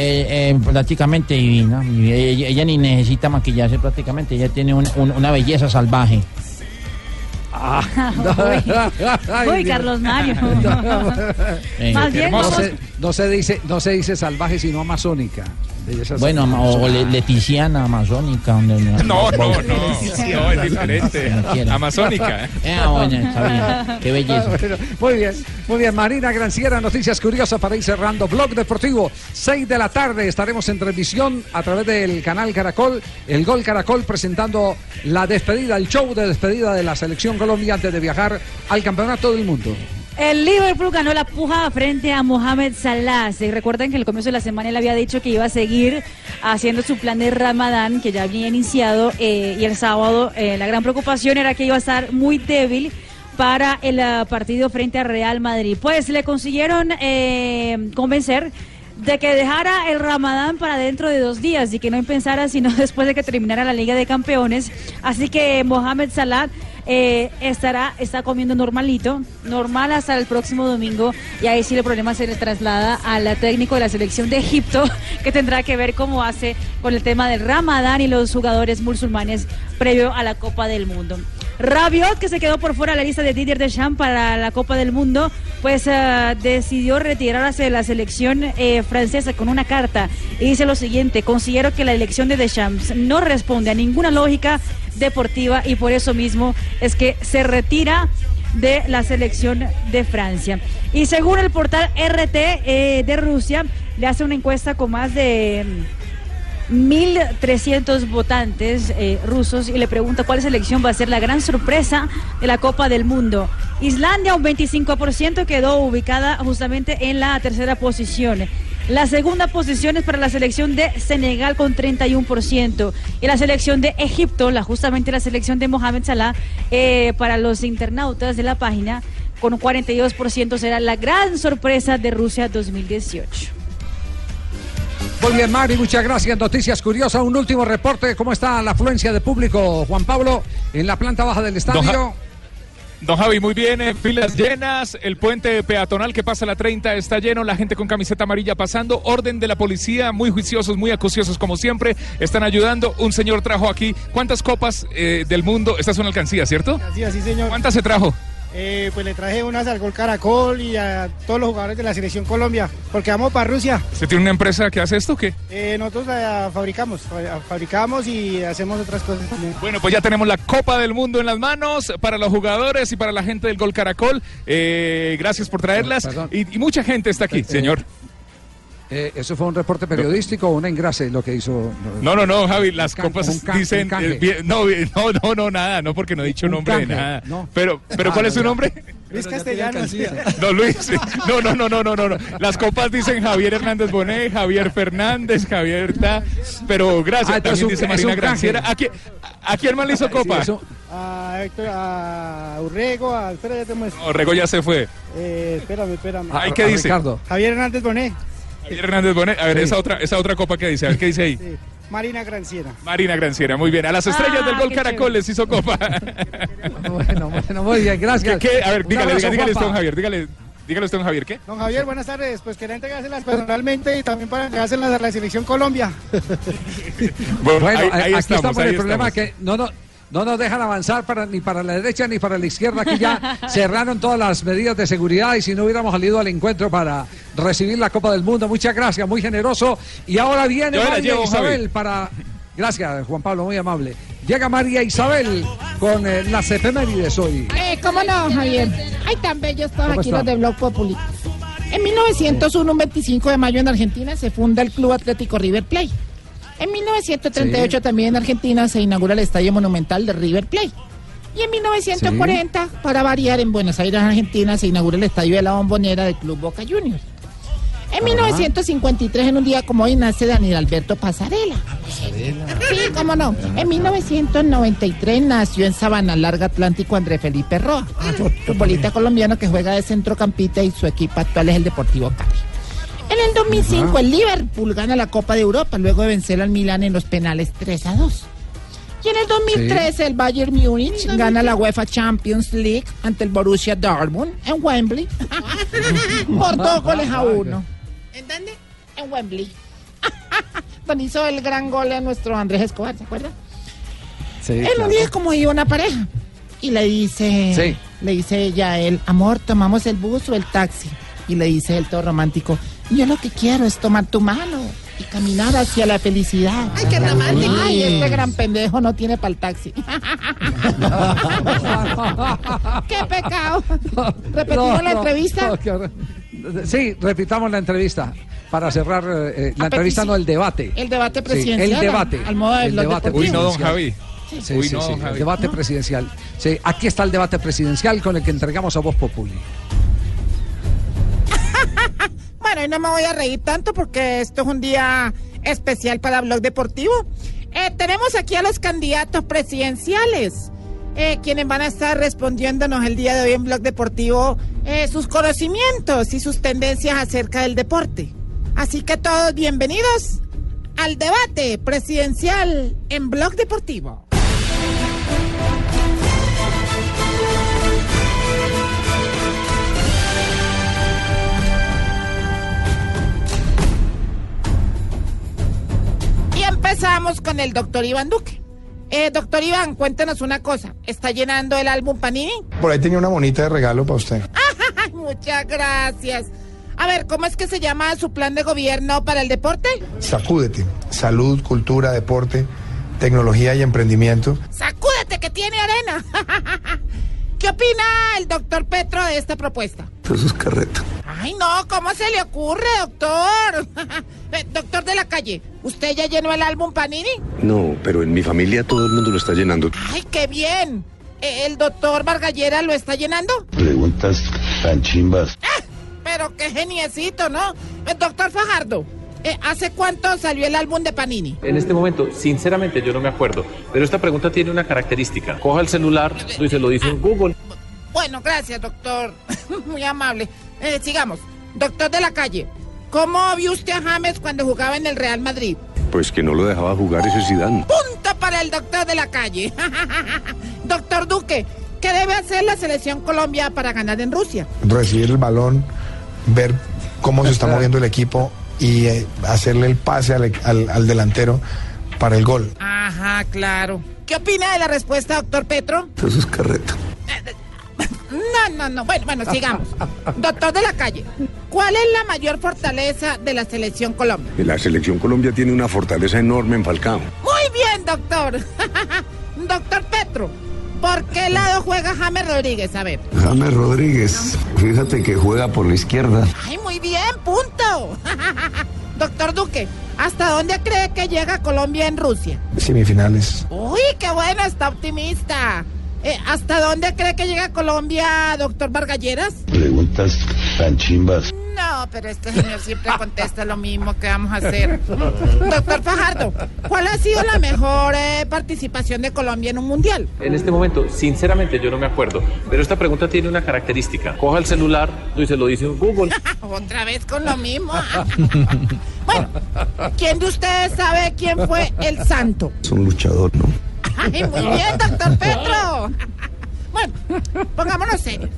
Eh, eh, prácticamente divina. Y Ella, ella ni necesita maquillarse prácticamente. Ella tiene un- un- una belleza salvaje. Uy, Uy, Carlos Mario. Eh, Más bien, no, se, no se dice, no se dice salvaje, sino amazónica. Belleza Bueno, o, le- leticiana, amazónica. donde- No, no, no, no, es diferente. Amazónica. ah, bueno, está bien. Qué belleza. Bueno, muy bien, muy bien. Marina Granciera, noticias curiosas para ir cerrando. Blog Deportivo, 6 de la tarde. Estaremos en transmisión a través del canal Caracol, el Gol Caracol, presentando la despedida, el show de despedida de la selección Colombia antes de viajar al campeonato del mundo. El Liverpool ganó la puja frente a Mohamed Salah. Se recuerdan que en el comienzo de la semana él había dicho que iba a seguir haciendo su plan de Ramadán, que ya había iniciado, eh, y el sábado eh, la gran preocupación era que iba a estar muy débil para el ah, partido frente a Real Madrid. Pues le consiguieron eh, convencer de que dejara el Ramadán para dentro de dos días y que no pensara sino después de que terminara la Liga de Campeones. Así que Mohamed Salah eh, estará está comiendo normalito, normal hasta el próximo domingo y ahí sí el problema se le traslada al técnico de la selección de Egipto que tendrá que ver cómo hace con el tema del Ramadán y los jugadores musulmanes previo a la Copa del Mundo. Rabiot, que se quedó por fuera de la lista de Didier Deschamps para la Copa del Mundo, pues eh, decidió retirarse de la selección eh, francesa con una carta y dice lo siguiente, considero que la elección de Deschamps no responde a ninguna lógica deportiva y por eso mismo es que se retira de la selección de Francia. Y según el portal RT eh, de Rusia, le hace una encuesta con más de... mm, 1.300 votantes eh, rusos y le pregunta cuál selección va a ser la gran sorpresa de la Copa del Mundo. Islandia, un 25%, quedó ubicada justamente en la tercera posición. La segunda posición es para la selección de Senegal con 31%. Y la selección de Egipto, la, justamente la selección de Mohamed Salah, eh, para los internautas de la página, con un 42% será la gran sorpresa de Rusia 2018. Muy bien, Mari, muchas gracias. Noticias curiosas. Un último reporte. ¿Cómo está la afluencia de público, Juan Pablo, en la planta baja del estadio? Don Javi, muy bien, eh, filas llenas, el puente peatonal que pasa la 30 está lleno, la gente con camiseta amarilla pasando, orden de la policía, muy juiciosos, muy acuciosos como siempre, están ayudando. Un señor trajo aquí, ¿cuántas copas eh, del mundo? Esta es una alcancía, ¿cierto? Así, así, señor. ¿Cuántas se trajo? Eh, pues le traje unas al Gol Caracol y a todos los jugadores de la Selección Colombia, porque vamos para Rusia. ¿Usted tiene una empresa que hace esto o qué? Eh, nosotros la fabricamos, fa- fabricamos y hacemos otras cosas también. Bueno, pues ya tenemos la Copa del Mundo en las manos para los jugadores y para la gente del Gol Caracol. Eh, gracias por traerlas. Y, y mucha gente está aquí, señor. Eh, ¿Eso fue un reporte periodístico o un engrase lo que hizo? No, no, no, Javi, las can- copas can- dicen... un canje. eh, no, no, no, no, nada, no, porque no he dicho Un nombre de nada. no. Pero, pero Ah, ¿cuál es su nombre? Luis Castellanos. No, Luis. No, no, no, no, no, no. no. Las copas dicen Javier Hernández Bonet, Javier Fernández, Javier Ta. Pero gracias, Ah, también un- dice Marina. Granciera. ¿A quién, ¿A quién más le hizo copa? A Héctor, a Urrego, a... Espera, ya te muestro. No, Rego ya se fue. Eh, espérame, espérame. Ay, ¿qué dice? Javier Hernández Bonet. Javier Hernández Bonet. A ver, Sí. esa otra, esa otra copa que dice. A ver, ¿qué dice ahí? Sí. Marina Granciera. Marina Granciera, muy bien. A las estrellas Ah, del Gol Caracol les hizo copa. Bueno, bueno, muy bien, gracias. ¿Qué, qué? A ver, dígale, abrazo, dígale, dígale don Javier, dígale, dígale usted, don Javier, ¿qué? Don Javier, buenas tardes. Pues quería entregárselas personalmente y también para entregárselas a la Selección Colombia. Bueno, Bueno, ahí- a- ahí aquí estamos, estamos. ahí El problema estamos. que no, no, no nos dejan avanzar para, ni para la derecha ni para la izquierda. Aquí ya cerraron todas las medidas de seguridad y si no hubiéramos salido al encuentro para recibir la Copa del Mundo. Muchas gracias, muy generoso. Y ahora viene María llevo, Isabel Javi. para. Gracias, Juan Pablo, muy amable. Llega María Isabel con eh, las efemérides hoy. Eh, ¿Cómo no, Javier? Ay, tan bellos todos ¿Cómo aquí está? los de Blog Populi. En 1901, un 25 de mayo en Argentina, se funda el Club Atlético River Plate. En 1938 Sí. también en Argentina se inaugura el Estadio Monumental de River Plate. Y en 1940, para variar, en Buenos Aires, Argentina, se inaugura el Estadio de la Bombonera del Club Boca Juniors. En 1953, en un día como hoy, nace Daniel Alberto Pasarela. Sí, cómo no. En 1993 nació en Sabana Larga Atlántico André Felipe Roa, futbolista colombiano que juega de centrocampista y su equipo actual es el Deportivo Cali. En el 2005 Ajá. el Liverpool gana la Copa de Europa luego de vencer al Milan en los penales 3 a 2. Y en el 2013 el Bayern Múnich gana la UEFA Champions League ante el Borussia Dortmund en Wembley por dos goles a uno. ¿En dónde? En Wembley. Donde hizo el gran gol a nuestro Andrés Escobar, ¿se acuerda? Sí, Él claro. un día como iba una pareja y le dice, Sí. le dice ella a él, amor, tomamos el bus o el taxi. Y le dice él todo romántico, yo lo que quiero es tomar tu mano y caminar hacia la felicidad. Ay, qué romántico. Ay, este gran pendejo no tiene para el taxi. qué pecado. Repetimos No, la entrevista. no, qué horror. Sí, repitamos la entrevista para cerrar eh, eh, la A entrevista, petición- no el debate. El debate Sí, presidencial. el debate. Al modo de El debate. Uy, no, don presidencial. Javi. Sí, Uy, sí, no, sí, don Javi. el debate presidencial. Sí, aquí está el debate presidencial con el que entregamos a Voz Populi. Bueno, y no me voy a reír tanto porque esto es un día especial para Blog Deportivo. Eh, tenemos aquí a los candidatos presidenciales, eh, quienes van a estar respondiéndonos el día de hoy en Blog Deportivo eh, sus conocimientos y sus tendencias acerca del deporte. Así que todos bienvenidos al debate presidencial en Blog Deportivo. Empezamos con el doctor Iván Duque. Eh, doctor Iván, cuéntenos una cosa. ¿Está llenando el álbum Panini? Por ahí tenía una bonita de regalo para usted. Ay, Muchas gracias. A ver, ¿cómo es que se llama su plan de gobierno para el deporte? Sacúdete. Salud, cultura, deporte, tecnología y emprendimiento. Sacúdete que tiene arena. ¿Qué opina el doctor Petro de esta propuesta? Eso es carreta. Ay, no, ¿cómo se le ocurre, doctor? Eh, doctor de la calle, ¿usted ya llenó el álbum Panini? No, pero en mi familia todo el mundo lo está llenando. Ay, qué bien. Eh, ¿El doctor Vargallera lo está llenando? Preguntas tan chimbas. Pero qué geniecito, ¿no? El doctor Fajardo, eh, ¿hace cuánto salió el álbum de Panini? En este momento, sinceramente, yo no me acuerdo. Pero esta pregunta tiene una característica. Coja el celular y se lo dice en Google. Bueno, gracias, doctor. Muy amable. Eh, sigamos. Doctor de la calle, ¿cómo vio usted a James cuando jugaba en el Real Madrid? Pues que no lo dejaba jugar ese Zidane. Punto para el doctor de la calle. doctor Duque, ¿qué debe hacer la selección Colombia para ganar en Rusia? Recibir el balón, ver cómo se está moviendo el equipo y eh, hacerle el pase al, al- al delantero para el gol. Ajá, claro. ¿Qué opina de la respuesta, doctor Petro? Eso es carreta. No, no, no. Bueno, bueno, sigamos. Doctor de la calle, ¿cuál es la mayor fortaleza de la selección Colombia? La selección Colombia tiene una fortaleza enorme en Falcao. Muy bien, doctor. doctor Petro, ¿por qué lado juega James Rodríguez? A ver. James Rodríguez, fíjate que juega por la izquierda. Ay, muy bien, punto. doctor Duque, ¿hasta dónde cree que llega Colombia en Rusia? Semifinales. Uy, qué bueno, está optimista. Eh, ¿Hasta dónde cree que llega Colombia, doctor Vargalleras? Preguntas tan chimbas. No, pero este señor siempre contesta lo mismo que vamos a hacer. Doctor Fajardo, ¿cuál ha sido la mejor eh, participación de Colombia en un mundial? En este momento, sinceramente, yo no me acuerdo. Pero esta pregunta tiene una característica. Coja el celular y se lo dice Google. Otra vez con lo mismo. bueno, ¿quién de ustedes sabe quién fue el santo? Es un luchador, ¿no? Ay, muy bien, doctor Petro. Bueno, pongámonos serios.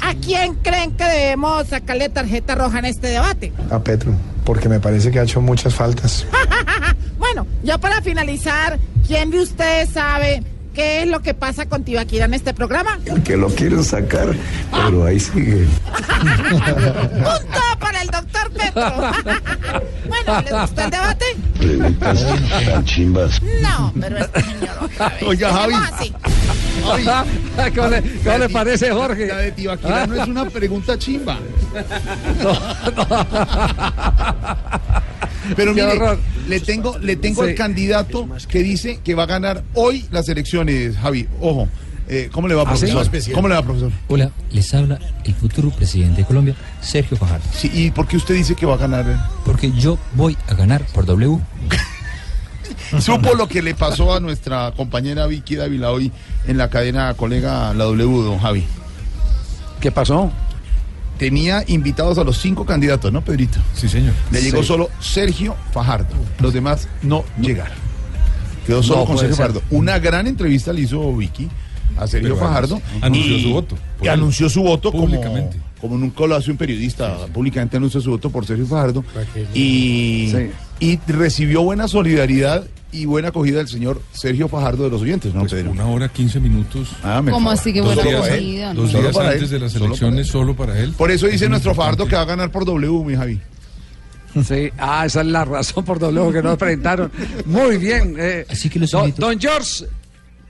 ¿A quién creen que debemos sacarle tarjeta roja en este debate? A Petro, porque me parece que ha hecho muchas faltas. bueno, ya para finalizar, ¿quién de ustedes sabe qué es lo que pasa con Tibaquira en este programa? Que lo quieren sacar, pero ahí sigue. ¡Punto para el doctor Petro! bueno, ¿les gustó el debate? Preguntas tan chimbas. No, pero este señor. Oiga, Javi. Así. ¿Cómo le, cómo le parece, Jorge? La de Tibaquira no es una pregunta chimba. Pero mire, horror. le tengo, le tengo Sí. al candidato que dice que va a ganar hoy las elecciones, Javi. Ojo, eh, ¿cómo le va, ¿Ah, sí? profesor? ¿Cómo le va, profesor? Hola, les habla el futuro presidente de Colombia, Sergio Fajardo. Sí, ¿y por qué usted dice que va a ganar? eh? Porque yo voy a ganar por W. Supo lo que le pasó a nuestra compañera Vicky Dávila hoy en la cadena colega La W, don Javi. ¿Qué pasó? Tenía invitados a los cinco candidatos, ¿no, Pedrito? Sí, señor. Le llegó Sí. solo Sergio Fajardo. Los demás no llegaron. Quedó solo No con Sergio ser. Fajardo. Una gran entrevista le hizo Vicky a Sergio Pero Fajardo. anunció su voto Y anunció su voto Públicamente. Como, nunca lo hace un periodista. Públicamente anunció su voto por Sergio Fajardo. Y, y recibió buena solidaridad y buena acogida del señor Sergio Fajardo de los oyentes, ¿no, Pues Pedro? una hora, 15 minutos. Ah, me ¿Cómo así que Dos buena días- acogida? Dos días antes él, de las solo para elecciones, solo para él. Por eso dice Es nuestro importante. Fajardo que va a ganar por W, mi Javi. Sí, ah, esa es la razón por W que nos presentaron. Muy bien. eh, Así que los don, invito. don George.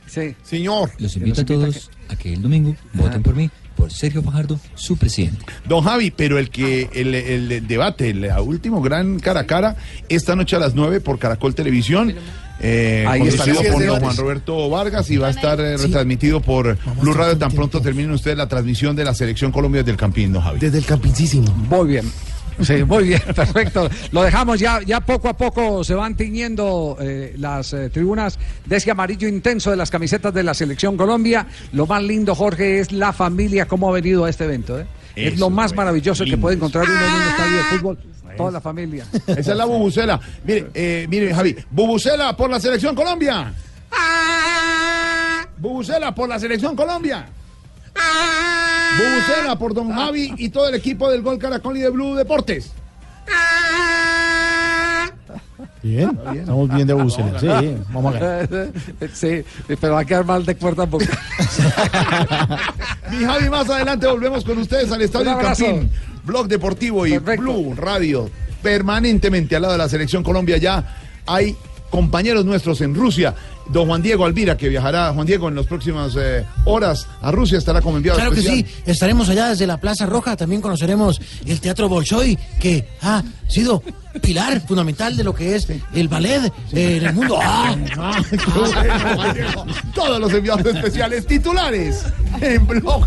Sí. Señor. Los invito a todos a que el domingo voten por mí, por Sergio Fajardo, su presidente. Don Javi, pero el que el, el debate, el último gran cara a cara, esta noche a las 9 por Caracol Televisión. Eh, Ahí conducido estaremos. por don Juan Roberto Vargas y va a estar eh, retransmitido por Blue Radio tan pronto terminen ustedes la transmisión de la selección Colombia desde el Campín, don Javi. Desde el campincísimo. Muy bien. Sí, muy bien, perfecto. Lo dejamos ya, ya poco a poco se van tiñendo eh, las eh, tribunas de ese amarillo intenso de las camisetas de la selección Colombia. Lo más lindo, Jorge, es la familia, cómo ha venido a este evento. ¿eh? es lo más bueno, maravilloso que puede encontrar uno en un estadio de fútbol. Toda la familia. Esa es la bubucela. Mire, eh, mire, Javi, bubucela por la selección Colombia. Bubucela por la selección Colombia. Bubucela por don Javi y todo el equipo del Gol Caracol y de Blue Deportes. Bien, estamos bien de bucela. Sí, vamos a ganar. Sí, pero va a quedar mal de cuerda boca. Mi Javi, más adelante volvemos con ustedes al Estadio. Campín. Blog Deportivo y Blue Radio. Permanentemente al lado de la Selección Colombia ya hay compañeros nuestros en Rusia. Don Juan Diego Alvira, que viajará, Juan Diego, en las próximas eh, horas a Rusia, estará como enviado Claro que sí, estaremos allá desde la Plaza Roja, también conoceremos el Teatro Bolshoi, que ha sido pilar fundamental de lo que es el ballet eh, en el mundo. ¡Ah! Todos los enviados especiales titulares en Blog